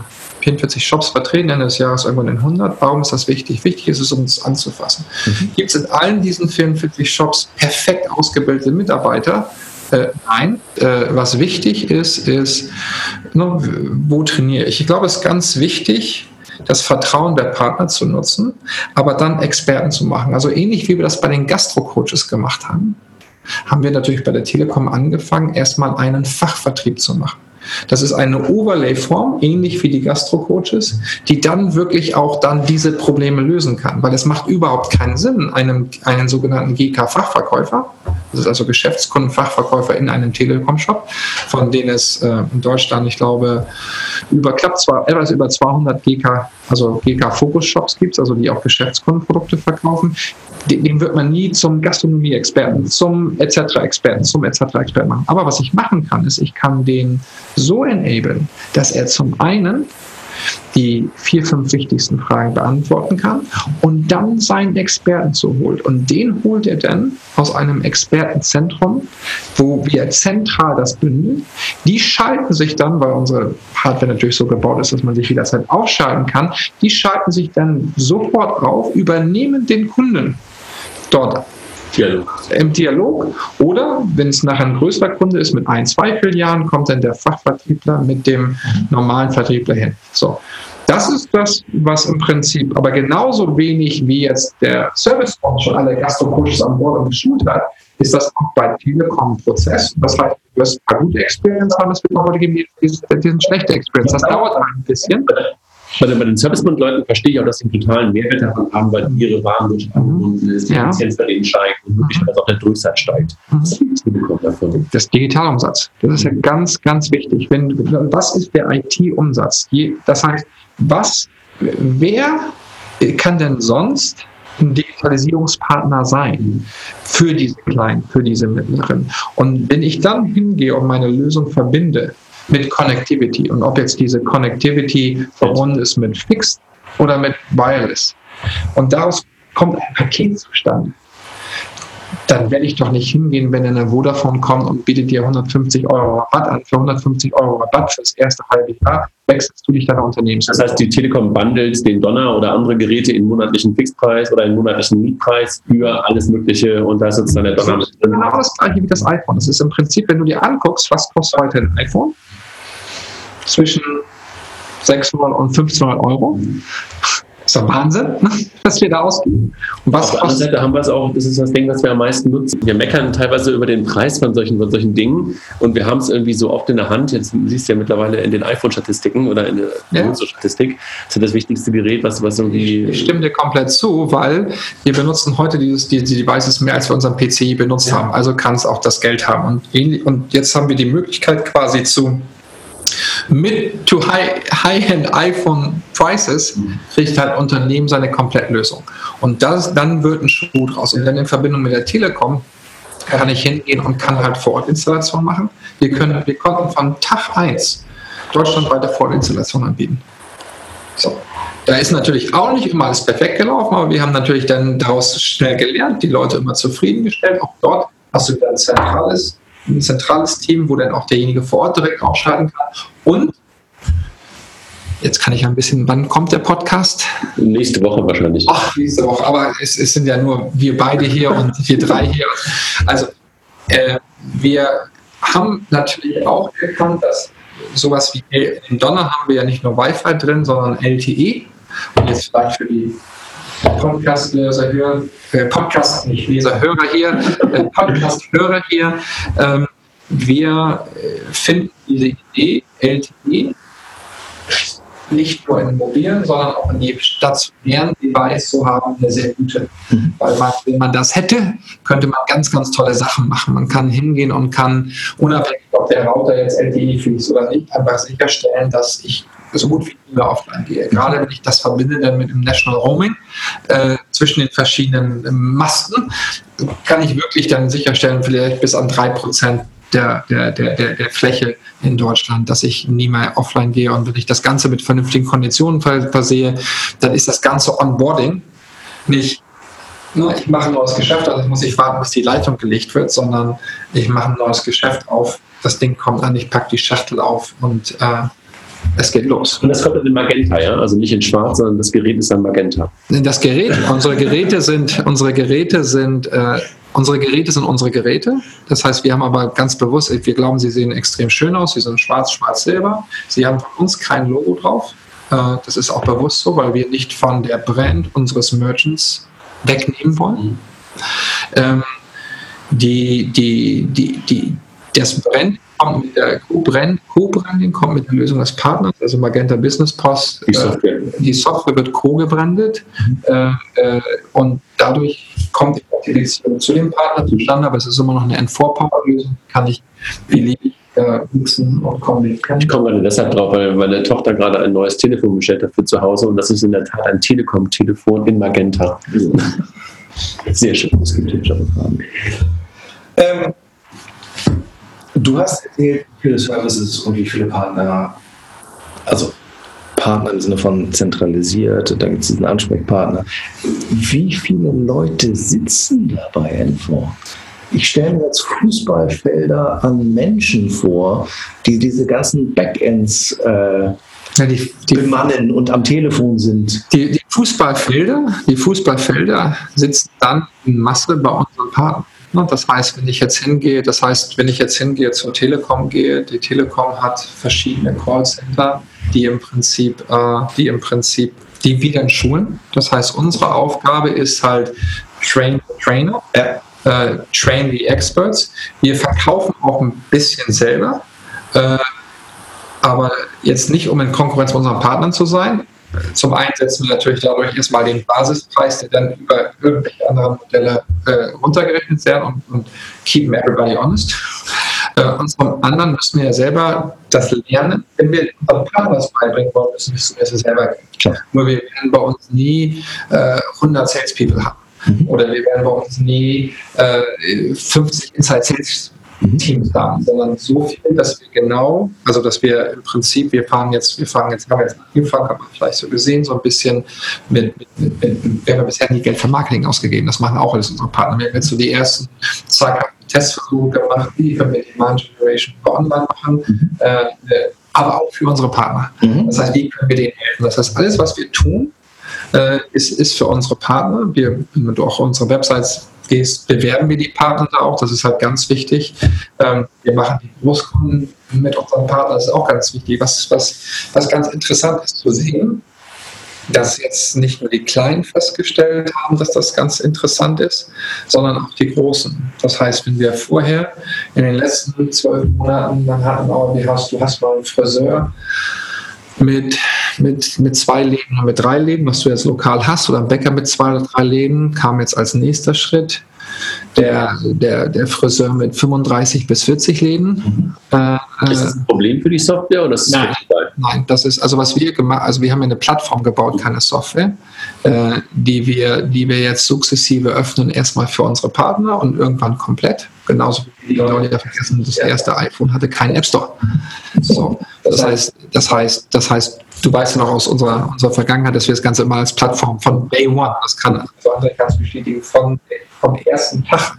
44 Shops vertreten, Ende des Jahres irgendwann in 100. Warum ist das wichtig? Wichtig ist es, um uns anzufassen. Mhm. Gibt es in allen diesen 44 Shops perfekt ausgebildete Mitarbeiter? Äh, nein. Äh, was wichtig ist, ist, ne, wo trainiere ich? Ich glaube, es ist ganz wichtig, das Vertrauen der Partner zu nutzen, aber dann Experten zu machen. Also ähnlich wie wir das bei den Gastro-Coaches gemacht haben, haben wir natürlich bei der Telekom angefangen, erstmal einen Fachvertrieb zu machen. Das ist eine Overlay-Form, ähnlich wie die Gastro-Coaches, die dann wirklich auch dann diese Probleme lösen kann. Weil es macht überhaupt keinen Sinn, einem, einen sogenannten GK-Fachverkäufer, das ist also Geschäftskundenfachverkäufer in einem Telekom-Shop, von denen es äh, in Deutschland, ich glaube, über knapp zwei, etwas über 200 GK, also GK-Fokus-Shops gibt, also die auch Geschäftskundenprodukte verkaufen. Den wird man nie zum Gastronomie-Experten, zum etc-Experten, zum etc-Experten machen. Aber was ich machen kann, ist, ich kann den so enablen, dass er zum einen die vier, fünf wichtigsten Fragen beantworten kann und dann seinen Experten zu holt. Und den holt er dann aus einem Expertenzentrum, wo wir zentral das bündeln. Die schalten sich dann, weil unsere Hardware natürlich so gebaut ist, dass man sich jederzeit aufschalten kann, die schalten sich dann sofort auf, übernehmen den Kunden dort Dialog. Im Dialog. Oder wenn es nachher ein größerer Kunde ist mit ein, zwei Filialen, kommt dann der Fachvertriebler mit dem normalen Vertriebler hin. So. Das ist das, was im Prinzip, aber genauso wenig wie jetzt der Service schon alle Gastro-Coaches an Bord und geschult hat, ist das auch bei Telekom ein Prozess. Das heißt, du wirst ein paar gute Experience haben, es wird auch heute geben, die sind schlechte Experience. Das dauert ein bisschen. Bei den, bei den Servicebund-Leuten verstehe ich auch, dass sie einen totalen Mehrwert davon haben, weil ihre Warenwirtschaft verbunden ist, die ja. Effizienz bei denen steigt und möglicherweise auch der Durchsatz steigt. Mhm. Das Digitalumsatz, das ist ja ganz, ganz wichtig. Wenn, was ist der IT-Umsatz? Das heißt, was, wer kann denn sonst ein Digitalisierungspartner sein für diese Kleinen, für diese Mittleren? Und wenn ich dann hingehe und meine Lösung verbinde mit Connectivity. Und ob jetzt diese Connectivity verbunden ist mit Fixed oder mit Wireless. Und daraus kommt ein Paket zustande. Dann werde ich doch nicht hingehen, wenn eine Vodafone kommt und bietet dir 150 Euro Rabatt an. Für 150 Euro Rabatt fürs erste halbe Jahr wechselst du dich deiner Unternehmens. Das heißt, die Telekom bundelt den Donner oder andere Geräte in monatlichen Fixpreis oder in monatlichen Mietpreis für alles Mögliche und da ist jetzt dann der Donner mit drin. Genau das gleiche wie das iPhone. Das ist im Prinzip, wenn du dir anguckst, was kostet heute ein iPhone? Zwischen 600 und 1500 Euro. Das ist doch Wahnsinn, ne, was wir da ausgeben. Und was Auf der anderen Seite haben wir es auch, das ist das Ding, was wir am meisten nutzen. Wir meckern teilweise über den Preis von solchen, von solchen Dingen und wir haben es irgendwie so oft in der Hand. Jetzt siehst du ja mittlerweile in den iPhone-Statistiken oder in der ja. statistik das ist das wichtigste Gerät, was, was irgendwie. Ich stimme dir komplett zu, weil wir benutzen heute dieses, die, die Devices mehr, als wir unseren PCI benutzt ja. haben. Also kann es auch das Geld haben. Und, und jetzt haben wir die Möglichkeit quasi zu mit to high-end iPhone Prices kriegt halt Unternehmen seine Komplettlösung. Und das, dann wird ein Schuh draus. Und dann in Verbindung mit der Telekom kann ich hingehen und kann halt Vor-Ort-Installation machen. Wir, können, wir konnten von Tag 1 deutschlandweite Vor-Ort-Installation anbieten. So. Da ist natürlich auch nicht immer alles perfekt gelaufen, aber wir haben natürlich dann daraus schnell gelernt, die Leute immer zufriedengestellt. Auch dort hast du wieder ein zentrales ein zentrales Team, wo dann auch derjenige vor Ort direkt ausschalten kann. Und Jetzt kann ich ein bisschen, wann kommt der Podcast? Nächste Woche wahrscheinlich. Ach, nächste Woche, aber es, es sind ja nur wir beide hier und wir drei hier. Also, äh, wir haben natürlich auch erkannt, dass sowas wie in Donner haben wir ja nicht nur Wi-Fi drin, sondern LTE. Und jetzt vielleicht für die Podcast-Leser hören, äh, Podcast, nicht Leser, Hörer hier, äh, Podcast-Hörer hier. Ähm, wir äh, finden diese Idee LTE nicht nur in mobilen, sondern auch in die stationären Device zu haben, eine sehr gute. Mhm. Weil man, wenn man das hätte, könnte man ganz, ganz tolle Sachen machen. Man kann hingehen und kann, unabhängig ob der Router jetzt LTE fließt oder nicht, einfach sicherstellen, dass ich so gut wie nie mehr offline gehe. Gerade wenn ich das verbinde dann mit dem National Roaming äh, zwischen den verschiedenen Masten, kann ich wirklich dann sicherstellen, vielleicht bis an drei Prozent der, der, der, der, Fläche in Deutschland, dass ich nie mehr offline gehe. Und wenn ich das Ganze mit vernünftigen Konditionen versehe, dann ist das ganze Onboarding nicht nur ich mache ein neues Geschäft, also muss ich warten, bis die Leitung gelegt wird, sondern ich mache ein neues Geschäft auf, das Ding kommt an, ich packe die Schachtel auf und äh, es geht los. Und das kommt in Magenta, ja? Also nicht in Schwarz, sondern das Gerät ist dann Magenta. Das Gerät, unsere Geräte sind, unsere Geräte sind, äh, unsere Geräte sind unsere Geräte. Das heißt, wir haben aber ganz bewusst, wir glauben, sie sehen extrem schön aus. Sie sind schwarz, schwarz, silber. Sie haben von uns kein Logo drauf. Äh, das ist auch bewusst so, weil wir nicht von der Brand unseres Merchants wegnehmen wollen. Mhm. Ähm, die, die, die, die, das Brand kommt mit der Co-Branding kommt mit der Lösung des Partners, also Magenta Business Post. Die Software, äh, die Software wird co-gebrandet mhm. äh, äh, und dadurch kommt die Beziehung zu dem Partner zustande, aber es ist immer noch eine N4-Power-Lösung, kann ich beliebig mixen und kombinieren. Ich komme gerade deshalb drauf, weil meine Tochter gerade ein neues Telefon bestellt hat für zu Hause und das ist in der Tat ein Telekom-Telefon in Magenta. Sehr schön, es gibt hier schon Fragen. Ähm, Du hast erzählt, viele Services und wie viele Partner, also Partner im Sinne von zentralisiert, da gibt es diesen Ansprechpartner. Wie viele Leute sitzen da bei N4? Ich stelle mir jetzt Fußballfelder an Menschen vor, die diese ganzen Backends äh, ja, die, die, bemannen und am Telefon sind. Die, die, Fußballfelder, die Fußballfelder sitzen dann in Masse bei unseren Partnern. Ne, das heißt, wenn ich jetzt hingehe, das heißt, wenn ich jetzt hingehe zur Telekom gehe, die Telekom hat verschiedene Callcenter, die im Prinzip, äh, die im Prinzip, die wieder schulen. Das heißt, unsere Aufgabe ist halt Train the Trainer, äh, äh, Train the Experts. Wir verkaufen auch ein bisschen selber, äh, aber jetzt nicht, um in Konkurrenz mit unseren Partnern zu sein, zum einen setzen wir natürlich dadurch erstmal den Basispreis, der dann über irgendwelche anderen Modelle äh, runtergerechnet werden und, und keep everybody honest. Äh, und zum anderen müssen wir ja selber das lernen. Wenn wir unseren Partner was beibringen wollen, müssen wir es selber lernen. Nur wir werden bei uns nie äh, 100 Salespeople haben. Mhm. Oder wir werden bei uns nie äh, 50 Inside Sales Mhm. Teams haben, sondern so viel, dass wir genau, also dass wir im Prinzip, wir fahren jetzt, wir fahren jetzt, haben jetzt angefangen, haben wir vielleicht so gesehen, so ein bisschen mit, mit, mit, wir haben bisher nie Geld für Marketing ausgegeben, das machen auch alles unsere Partner. Wir haben jetzt so die ersten zwei Testversuche gemacht, wie können wir die Demand Generation für online machen, mhm. äh, aber auch für unsere Partner. Mhm. Das heißt, wie können wir denen helfen? Das heißt, alles, was wir tun, äh, ist, ist für unsere Partner. Wir, auch unsere Websites gehst, bewerben wir die Partner da auch. Das ist halt ganz wichtig. Ähm, wir machen die Großkunden mit unseren Partnern. Das ist auch ganz wichtig. Was, was, was ganz interessant ist zu sehen, dass jetzt nicht nur die Kleinen festgestellt haben, dass das ganz interessant ist, sondern auch die Großen. Das heißt, wenn wir vorher in den letzten zwölf Monaten, dann hatten wir, wie hast, du hast mal einen Friseur, mit, mit, mit zwei Läden oder mit drei Läden, was du jetzt lokal hast, oder ein Bäcker mit zwei oder drei Läden, kam jetzt als nächster Schritt der, der, der Friseur mit 35 bis 40 Läden. Mhm. Äh, ist das ein Problem für die Software oder ist das nein, nein, das ist also was wir gemacht, also wir haben eine Plattform gebaut, keine Software, äh, die wir, die wir jetzt sukzessive öffnen, erstmal für unsere Partner und irgendwann komplett. Genauso wie die Leute vergessen, das erste iPhone hatte keinen App Store. So, das heißt, das heißt, das heißt, du weißt ja noch aus unserer, unserer Vergangenheit, dass wir das Ganze immer als Plattform von Day One, das kann also andere ganz bestätigen, von, vom ersten Tag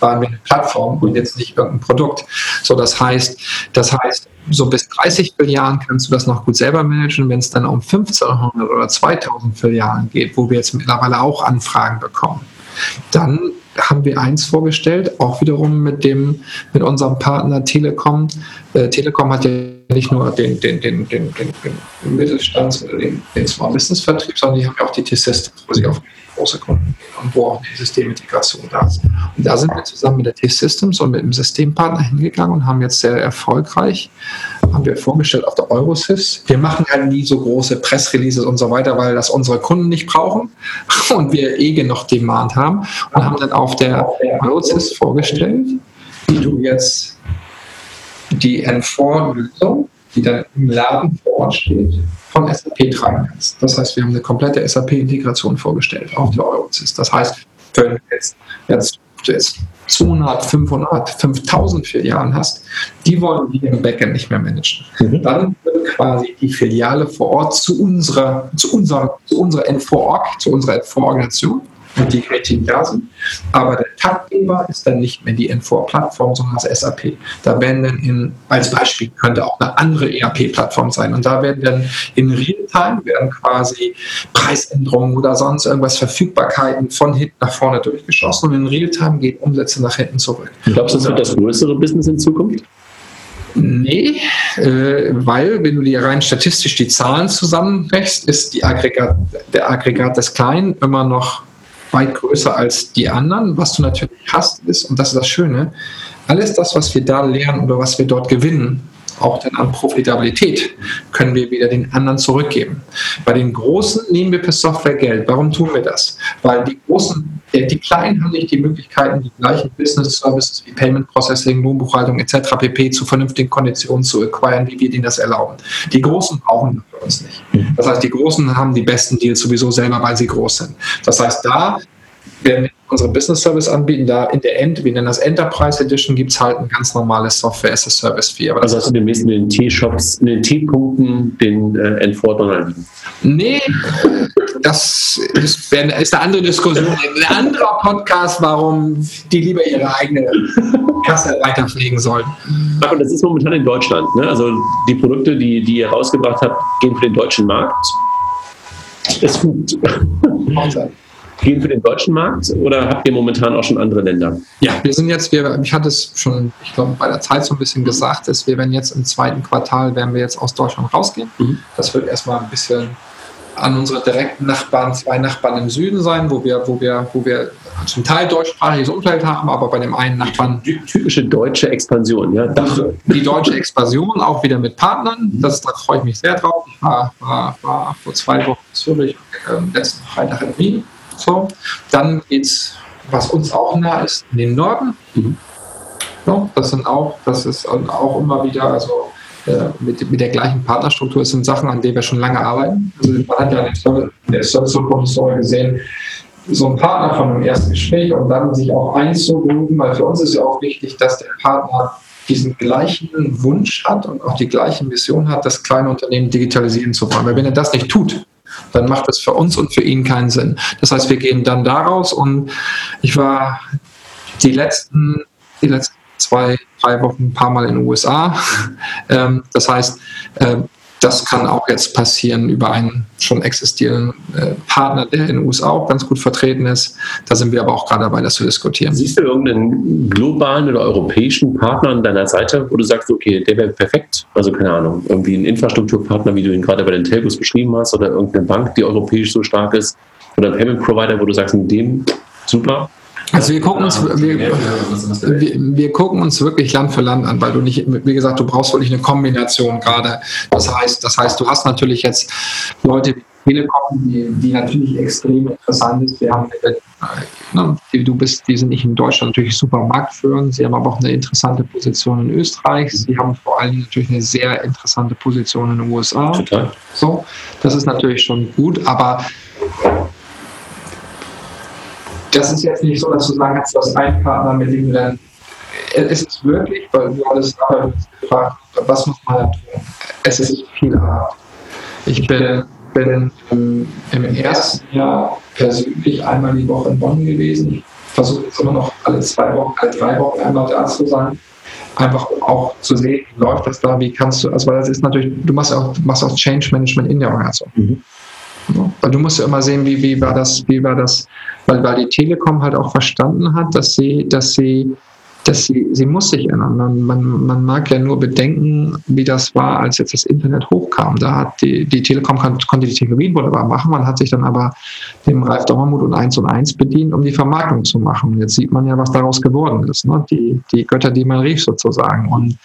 waren wir eine Plattform und jetzt nicht irgendein Produkt. So, das heißt, das heißt, so bis 30 Filialen kannst du das noch gut selber managen. Wenn es dann um 1500 oder 2000 Filialen geht, wo wir jetzt mittlerweile auch Anfragen bekommen, dann haben wir eins vorgestellt, auch wiederum mit dem, mit unserem Partner Telekom. Äh, Telekom hat ja nicht nur den, den, den, den, den, den Mittelstands- oder den, den Small Business Vertrieb, sondern die haben ja auch die T-Systems, wo sie auf große Kunden und wo auch die Systemintegration da ist. Und da sind wir zusammen mit der T-Systems und mit dem Systempartner hingegangen und haben jetzt sehr erfolgreich, haben wir vorgestellt auf der Eurosys. Wir machen halt nie so große Pressreleases und so weiter, weil das unsere Kunden nicht brauchen und wir eh genug Demand haben und haben dann auf der Eurosys vorgestellt, wie du jetzt die N4-Lösung die dann im Laden vor Ort steht, von SAP tragen kannst. Das heißt, wir haben eine komplette SAP-Integration vorgestellt auf der Eurosys. Das heißt, wenn du jetzt, jetzt, jetzt 200, 500, 5000 Filialen hast, die wollen wir im Backend nicht mehr managen. Mhm. Dann wird quasi die Filiale vor Ort zu unserer, zu unserer, zu unserer N4-Org, zu unserer N4-Organisation und die Kriterien da sind. Aber der Taktgeber ist dann nicht mehr die N4-Plattform, sondern das SAP. Da werden dann in, als Beispiel könnte auch eine andere ERP-Plattform sein. Und da werden dann in Realtime werden quasi Preisänderungen oder sonst irgendwas, Verfügbarkeiten von hinten nach vorne durchgeschossen. Und in Realtime gehen Umsätze nach hinten zurück. Glaubst du, das wird das größere Business in Zukunft? Nee, äh, weil wenn du dir rein statistisch die Zahlen zusammenbrechst, ist die Aggregat, der Aggregat des Kleinen immer noch weit größer als die anderen. Was du natürlich hast, ist, und das ist das Schöne, alles das, was wir da lernen oder was wir dort gewinnen, auch dann an Profitabilität, können wir wieder den anderen zurückgeben. Bei den Großen nehmen wir per Software Geld. Warum tun wir das? Weil die Großen, die Kleinen haben nicht die Möglichkeiten, die gleichen Business Services wie Payment Processing, Lohnbuchhaltung etc. pp. zu vernünftigen Konditionen zu acquiren, wie wir denen das erlauben. Die Großen brauchen das für uns nicht. Das heißt, die Großen haben die besten Deals sowieso selber, weil sie groß sind. Das heißt, da werden wir unsere Business Service anbieten. Da in der End, wir nennen das Enterprise Edition, gibt es halt ein ganz normales Software as a Service Fee. Also hast du demnächst in den T-Shops, in den T-Punkten den äh, N4 anbieten? Nee, das ist, ist eine andere Diskussion, ein anderer Podcast, warum die lieber ihre eigene Kasse weiterpflegen sollen. Aber das ist momentan in Deutschland. Ne? Also die Produkte, die, die ihr rausgebracht habt, gehen für den deutschen Markt. Das ist gut gehen für den deutschen Markt oder habt ihr momentan auch schon andere Länder? Ja, wir sind jetzt, wir, ich hatte es schon, ich glaube, bei der Zeit so ein bisschen gesagt, dass wir werden jetzt im zweiten Quartal, werden wir jetzt aus Deutschland rausgehen. Mhm. Das wird erstmal ein bisschen an unsere direkten Nachbarn, zwei Nachbarn im Süden sein, wo wir, wo wir, wo wir zum Teil deutschsprachiges Umfeld haben, aber bei dem einen Nachbarn. Die typische deutsche Expansion, ja. Die deutsche Expansion, auch wieder mit Partnern. Das, da freue ich mich sehr drauf. Ich war, war, war vor zwei Wochen in Zürich, äh, letzten Freitag in Wien so. Dann geht es, was uns auch nah ist, in den Norden. Mhm. So, das sind auch, das ist auch immer wieder, also äh, mit, mit der gleichen Partnerstruktur, es sind Sachen, an denen wir schon lange arbeiten. Also man hat ja in der Service-Story gesehen, so ein Partner von einem ersten Gespräch und dann sich auch einzugrooven, weil für uns ist ja auch wichtig, dass der Partner diesen gleichen Wunsch hat und auch die gleiche Mission hat, das kleine Unternehmen digitalisieren zu wollen. Weil wenn er das nicht tut, dann macht es für uns und für ihn keinen Sinn. Das heißt, wir gehen dann daraus und ich war die letzten, die letzten zwei, drei Wochen ein paar Mal in den USA. Ähm, das heißt, ähm, das kann auch jetzt passieren über einen schon existierenden äh, Partner, der in den USA auch ganz gut vertreten ist. Da sind wir aber auch gerade dabei, das zu diskutieren. Siehst du irgendeinen globalen oder europäischen Partner an deiner Seite, wo du sagst, okay, der wäre perfekt? Also keine Ahnung, irgendwie ein Infrastrukturpartner, wie du ihn gerade bei den Telcos beschrieben hast, oder irgendeine Bank, die europäisch so stark ist, oder ein Payment Provider, wo du sagst, mit dem super? Also wir gucken uns, wir, wir, wir, gucken uns wirklich Land für Land an, weil du nicht, wie gesagt, du brauchst wirklich eine Kombination gerade. Das heißt, das heißt, du hast natürlich jetzt Leute wie Telekom, die, die natürlich extrem interessant ist. Wir haben, äh, ne, die, du bist, die sind nicht in Deutschland natürlich super marktführend. Sie haben aber auch eine interessante Position in Österreich. Sie haben vor allem natürlich eine sehr interessante Position in den USA. Total. So, das ist natürlich schon gut, aber das ist jetzt nicht so, dass du sagen kannst, du hast einen Partner, mit du dann. Es ist wirklich, weil du alles gefragt, was muss man da tun? Es ist viel Arbeit. Ich bin, bin im, im ersten Jahr persönlich einmal die Woche in Bonn gewesen. Ich versuche jetzt immer noch alle zwei Wochen, alle drei Wochen einmal da zu sein. Einfach auch zu sehen, wie läuft das da, wie kannst du, also weil das ist natürlich, du machst auch, machst auch Change Management in der Organisation. Mhm. Weil du musst ja immer sehen, wie, wie war das, wie war das, weil, weil die Telekom halt auch verstanden hat, dass sie, dass sie, dass sie, sie muss sich ändern. Man, man, man mag ja nur bedenken, wie das war, als jetzt das Internet hochkam. Da hat die, die Telekom konnte die Technologien wunderbar machen, man hat sich dann aber dem Ralf Dommermuth und 1 und 1 bedient, um die Vermarktung zu machen. Jetzt sieht man ja, was daraus geworden ist. Ne? Die, die Götter, die man rief sozusagen. Und,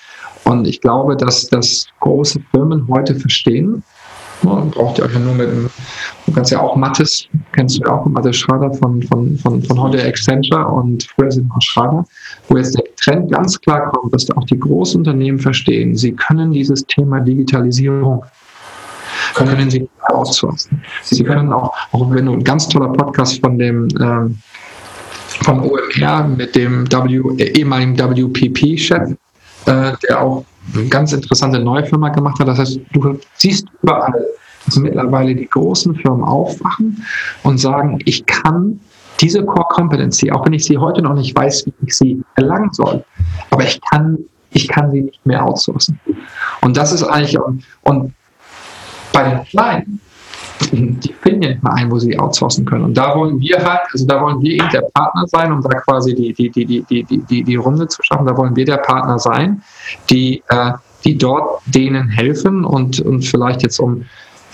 und ich glaube, dass, dass große Firmen heute verstehen, man braucht ja auch nur mit dem, du kannst ja auch Mattes, kennst du ja auch, Mattes Schrader von, von, von, von heute Accenture und früher sind noch Schrader, wo jetzt der Trend ganz klar kommt, dass auch die großen Unternehmen verstehen, sie können dieses Thema Digitalisierung können sie outsourcen. Sie können auch, auch wenn du ein ganz toller Podcast von dem ähm, vom OMR mit dem w, ehemaligen WPP-Chef, äh, der auch ganz interessante neue Firma gemacht hat. Das heißt, du siehst überall, dass mittlerweile die großen Firmen aufwachen und sagen, ich kann diese Core Competency, auch wenn ich sie heute noch nicht weiß, wie ich sie erlangen soll, aber ich kann, ich kann sie nicht mehr outsourcen. Und das ist eigentlich, und, und bei den Kleinen, die finden ja nicht mal ein, wo sie outsourcen können. Und da wollen wir halt, also da wollen wir eben der Partner sein, um da quasi die, die, die, die, die, die, die Runde zu schaffen. Da wollen wir der Partner sein, die, äh, die dort denen helfen und, und vielleicht jetzt um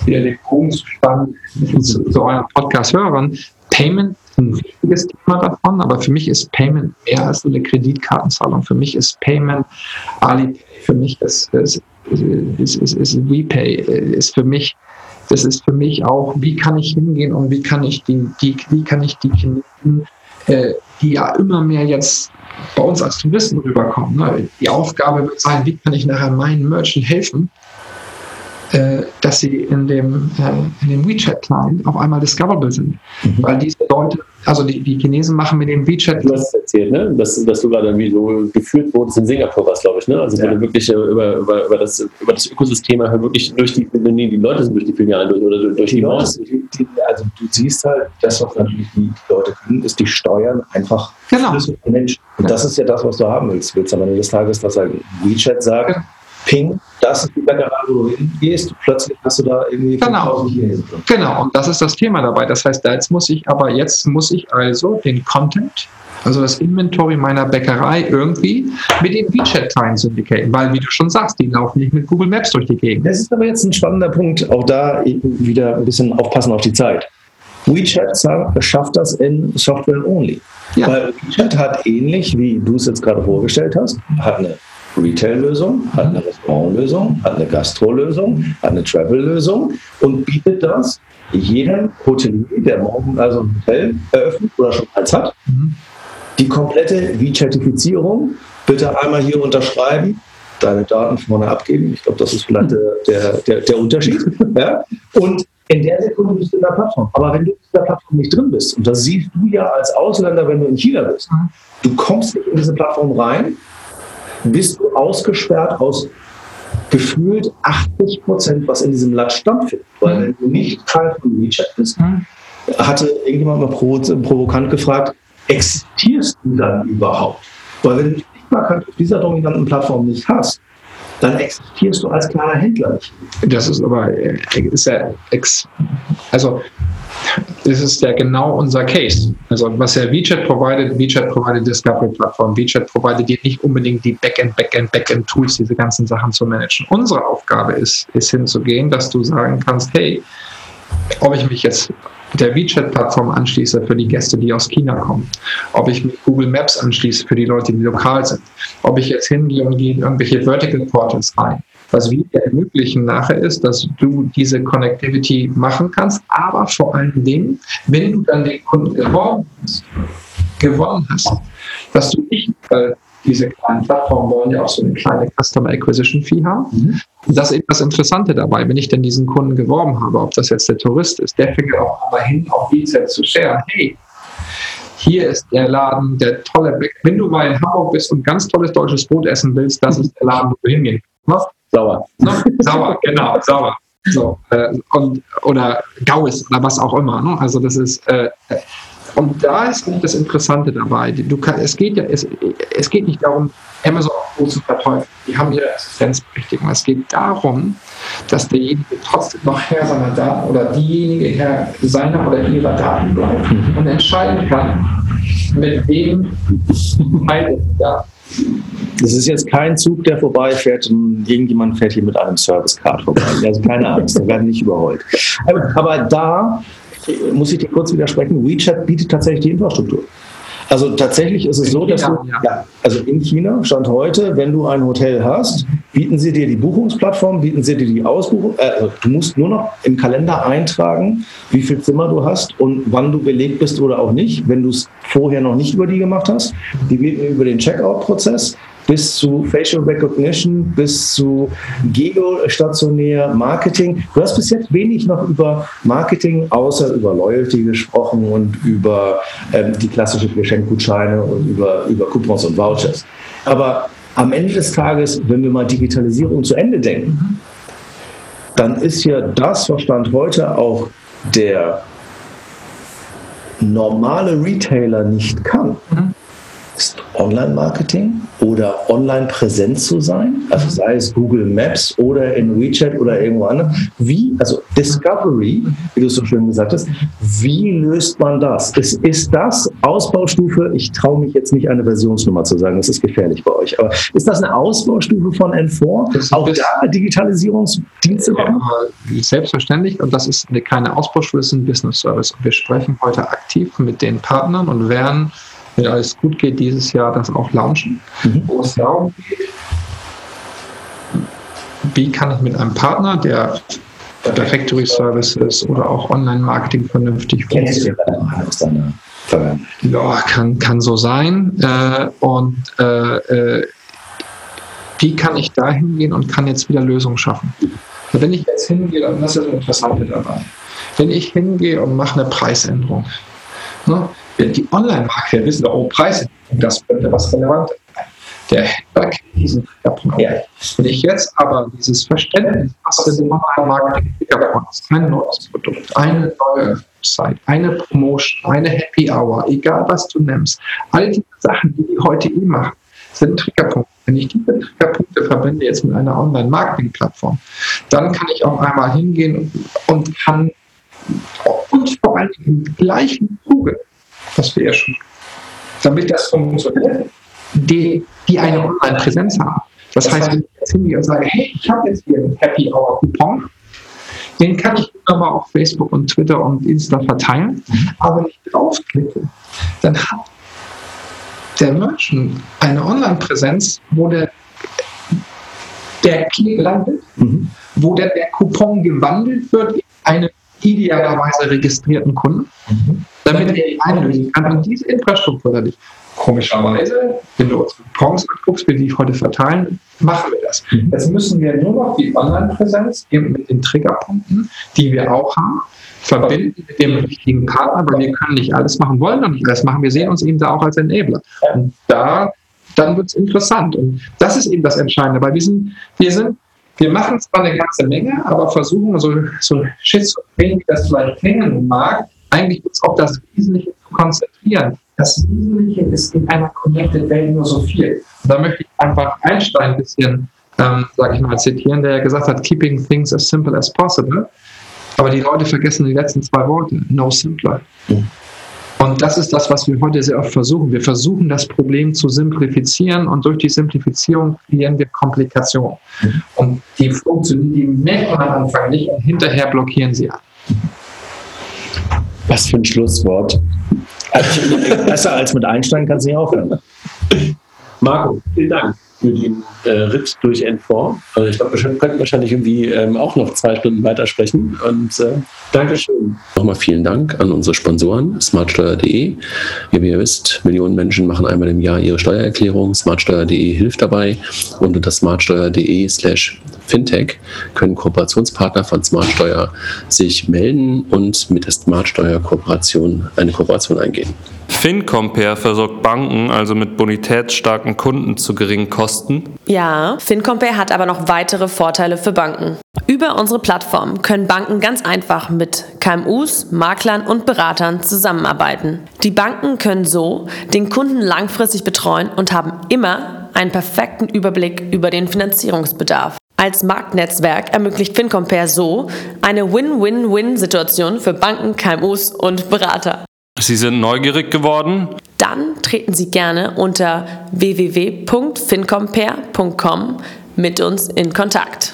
wieder den Bogen zu spannen zu, zu euren Podcast-Hörern, Payment ist ein wichtiges Thema davon, aber für mich ist Payment mehr als eine Kreditkartenzahlung. Für mich ist Payment Alipay, für mich ist, ist, ist, ist, ist WePay, ist für mich das ist für mich auch, wie kann ich hingehen und wie kann ich die, die wie kann ich die Chinesen, äh, die ja immer mehr jetzt bei uns als Touristen rüberkommen. Ne? Die Aufgabe wird sein, wie kann ich nachher meinen Merchant helfen, dass sie in dem, äh, dem WeChat-Client auf einmal discoverable sind. Mhm. Weil diese Leute, also die, die Chinesen machen mit dem WeChat. Du hast erzählt, ne? dass, dass du gerade wie so geführt wurdest in Singapur, was glaube ich, ne? Also ja. wirklich äh, über, über, über, das, über das Ökosystem halt wirklich durch die, die Leute sind durch die Filialen durch oder durch die, die Maus. Also du siehst halt, das, was natürlich die Leute können, ist die Steuern einfach genau. Menschen. Und das ist ja das, was du haben willst. Willst am Ende des Tages, dass halt WeChat sagt, genau Ping, das ist die Bäckerei, wo du hingehst, plötzlich hast du da irgendwie genau. Genau, und das ist das Thema dabei. Das heißt, jetzt muss ich aber, jetzt muss ich also den Content, also das Inventory meiner Bäckerei irgendwie mit den WeChat-Teilen syndicaten, weil, wie du schon sagst, die laufen nicht mit Google Maps durch die Gegend. Das ist aber jetzt ein spannender Punkt, auch da wieder ein bisschen aufpassen auf die Zeit. WeChat schafft das in Software Only. Ja. Weil WeChat hat ähnlich, wie du es jetzt gerade vorgestellt hast, hat eine Retail-Lösung, hat eine Restaurant-Lösung, hat eine Gastro-Lösung, hat eine Travel-Lösung und bietet das jedem Hotelier, der morgen also ein Hotel eröffnet oder schon eins hat, die komplette V-Zertifizierung. Bitte einmal hier unterschreiben, deine Daten vorne abgeben. Ich glaube, das ist vielleicht der, der, der Unterschied. Ja? Und in der Sekunde bist du in der Plattform. Aber wenn du in der Plattform nicht drin bist, und das siehst du ja als Ausländer, wenn du in China bist, du kommst nicht in diese Plattform rein, bist du ausgesperrt aus gefühlt 80 Prozent, was in diesem Land stattfindet. Weil mhm. wenn du nicht Teil von WeChat bist, mhm. hatte irgendjemand mal provokant gefragt, existierst du dann überhaupt? Weil wenn du mal auf dieser dominanten Plattform nicht hast, dann existierst du als kleiner Händler nicht. Das ist aber, äh, ist ja also das ist ja genau unser Case. Also was ja WeChat provided, WeChat provided Discovery Plattform, WeChat provided dir nicht unbedingt die Backend, Backend, Backend Tools, diese ganzen Sachen zu managen. Unsere Aufgabe ist, ist hinzugehen, dass du sagen kannst, hey, ob ich mich jetzt der WeChat-Plattform anschließe für die Gäste, die aus China kommen, ob ich mit Google Maps anschließe für die Leute, die lokal sind, ob ich jetzt hingehe und gehe in irgendwelche Vertical Portals rein. Was wir ermöglichen nachher ist, dass du diese Connectivity machen kannst, aber vor allen Dingen, wenn du dann den Kunden gewonnen hast, dass du nicht, weil diese kleinen Plattformen wollen ja auch so eine kleine Customer Acquisition Fee haben. Mhm. Das ist eben das Interessante dabei, wenn ich denn diesen Kunden geworben habe, ob das jetzt der Tourist ist, der fängt auch mal hin, auf WeChat zu share. Hey, hier ist der Laden, der tolle Blick. Wenn du mal in Hamburg bist und ganz tolles deutsches Brot essen willst, das ist der Laden, wo du hingehen kannst. Sauer. No? Sauer, genau, sauer. So, äh, und, oder Gaues oder was auch immer. Ne? Also das ist, äh, und da ist das Interessante dabei. Du kann, es, geht ja, es, es geht nicht darum, Amazon zu verteufeln. Die haben ihre Assistenzberechtigung. Es geht darum, dass derjenige trotzdem noch Herr seiner Daten oder diejenige Herr seiner oder ihrer Daten bleibt und entscheiden kann, mit wem beide Daten das ist jetzt kein Zug, der vorbeifährt und irgendjemand fährt hier mit einem Service-Card vorbei. Also keine Angst, da werden nicht überrollt. Aber, aber da muss ich dir kurz widersprechen. WeChat bietet tatsächlich die Infrastruktur. Also tatsächlich ist es In so, dass China, du, ja. ja, also in China stand heute, wenn du ein Hotel hast, bieten sie dir die Buchungsplattform, bieten sie dir die Ausbuchung. Äh, also du musst nur noch im Kalender eintragen, wie viel Zimmer du hast und wann du belegt bist oder auch nicht, wenn du es vorher noch nicht über die gemacht hast. Die bieten über den Checkout-Prozess bis zu Facial Recognition, bis zu geostationär Marketing. Du hast bis jetzt wenig noch über Marketing außer über Loyalty gesprochen und über ähm, die klassischen Geschenkgutscheine und über, über Coupons und Vouchers. Aber am Ende des Tages, wenn wir mal Digitalisierung zu Ende denken, dann ist ja das, was Stand heute auch der normale Retailer nicht kann, ist Online-Marketing oder online-präsent zu sein, also sei es Google Maps oder in WeChat oder irgendwo anders. Wie, also Discovery, wie du es so schön gesagt hast, wie löst man das? Ist, ist das Ausbaustufe? Ich traue mich jetzt nicht eine Versionsnummer zu sagen, das ist gefährlich bei euch, aber ist das eine Ausbaustufe von N4? Das ist Auch da Digitalisierungsdienste machen? Ja, selbstverständlich, und das ist eine, keine Ausbauschule, es ist ein Business Service. Und wir sprechen heute aktiv mit den Partnern und werden, wenn alles gut geht, dieses Jahr das auch launchen, Mhm. wo es darum geht, wie kann ich mit einem Partner, der Directory Services oder auch Online-Marketing vernünftig deiner Vergangenheit? Ja, kann, kann so sein. Äh, und äh, äh, wie kann ich da hingehen und kann jetzt wieder Lösungen schaffen? Wenn ich jetzt hingehe, dann das ist das Interessante dabei. Wenn ich hingehe und mache eine Preisänderung, ne, die Online-Marketer wissen doch, Preisänderung, das könnte was Relevantes sein. Der Händler kennt diesen Triggerpunkt. Ja. Wenn ich jetzt aber dieses Verständnis, was ist im Online-Marketing Triggerpunkt ist, ein neues Produkt, eine neue Website, eine Promotion, eine Happy Hour, egal was du nimmst, all diese Sachen, die die heute eh machen, sind Triggerpunkte. Wenn ich diese Triggerpunkte verbinde jetzt mit einer Online-Marketing-Plattform, dann kann ich auf einmal hingehen und kann und vor allem im gleichen Zuge, was wir ja schon, damit das funktioniert, die, die eine Online-Präsenz haben. Das heißt, wenn ich jetzt hingehe und sage, hey, ich habe jetzt hier einen Happy Hour Coupon, den kann ich nochmal auf Facebook und Twitter und Insta verteilen, aber wenn ich draufklicke, dann hat der Merchant eine Online-Präsenz, wo der, der Klick landet, Mhm. wo der, der Coupon gewandelt wird in einen idealerweise registrierten Kunden, damit er ihn einlösen kann. Und diese Infrastruktur dadurch, komischerweise, wenn du uns Coupons anguckst, wie die ich heute verteilen, machen wir das. Jetzt müssen wir nur noch die Online-Präsenz eben mit den Triggerpunkten, die wir auch haben, verbinden mit dem richtigen Partner, weil wir können nicht alles machen, wollen noch nicht alles machen. Wir sehen uns eben da auch als Enabler. Und da, dann wird es interessant. Und das ist eben das Entscheidende, weil wir sind, wir sind, wir machen zwar eine ganze Menge, aber versuchen so, so schizophren, wie das vielleicht klingen mag, eigentlich uns auf das Wesentliche zu konzentrieren. Das Wesentliche ist in einer Connected Welt nur so viel. Und da möchte ich einfach Einstein ein bisschen, ähm, sage ich mal, zitieren, der gesagt hat, keeping things as simple as possible. Aber die Leute vergessen die letzten zwei Worte. No simpler. Und das ist das, was wir heute sehr oft versuchen. Wir versuchen, das Problem zu simplifizieren und durch die Simplifizierung kreieren wir Komplikationen. Und die funktionieren, die merkt man am Anfang nicht und hinterher blockieren sie ab. Was für ein Schlusswort. Also, besser als mit Einstein kannst du nicht aufhören. Marco, vielen Dank für den äh, Ritt durch N4. Also ich glaube, wir könnten wahrscheinlich irgendwie ähm, auch noch zwei Stunden weitersprechen. Und äh, Dankeschön. Nochmal vielen Dank an unsere Sponsoren, smartsteuer.de. Wie ihr wisst, Millionen Menschen machen einmal im Jahr ihre Steuererklärung. Smartsteuer.de hilft dabei. Und unter smartsteuer.de slash fintech können Kooperationspartner von Smartsteuer sich melden und mit der Smartsteuer-Kooperation eine Kooperation eingehen. FinCompare versorgt Banken also mit bonitätsstarken Kunden zu geringen Kosten. Ja, FinCompare hat aber noch weitere Vorteile für Banken. Über unsere Plattform können Banken ganz einfach mit KMUs, Maklern und Beratern zusammenarbeiten. Die Banken können so den Kunden langfristig betreuen und haben immer einen perfekten Überblick über den Finanzierungsbedarf. Als Marktnetzwerk ermöglicht FinCompare so eine Win-Win-Win-Situation für Banken, KMUs und Berater. Sie sind neugierig geworden? Dann treten Sie gerne unter www.fincompare.com mit uns in Kontakt.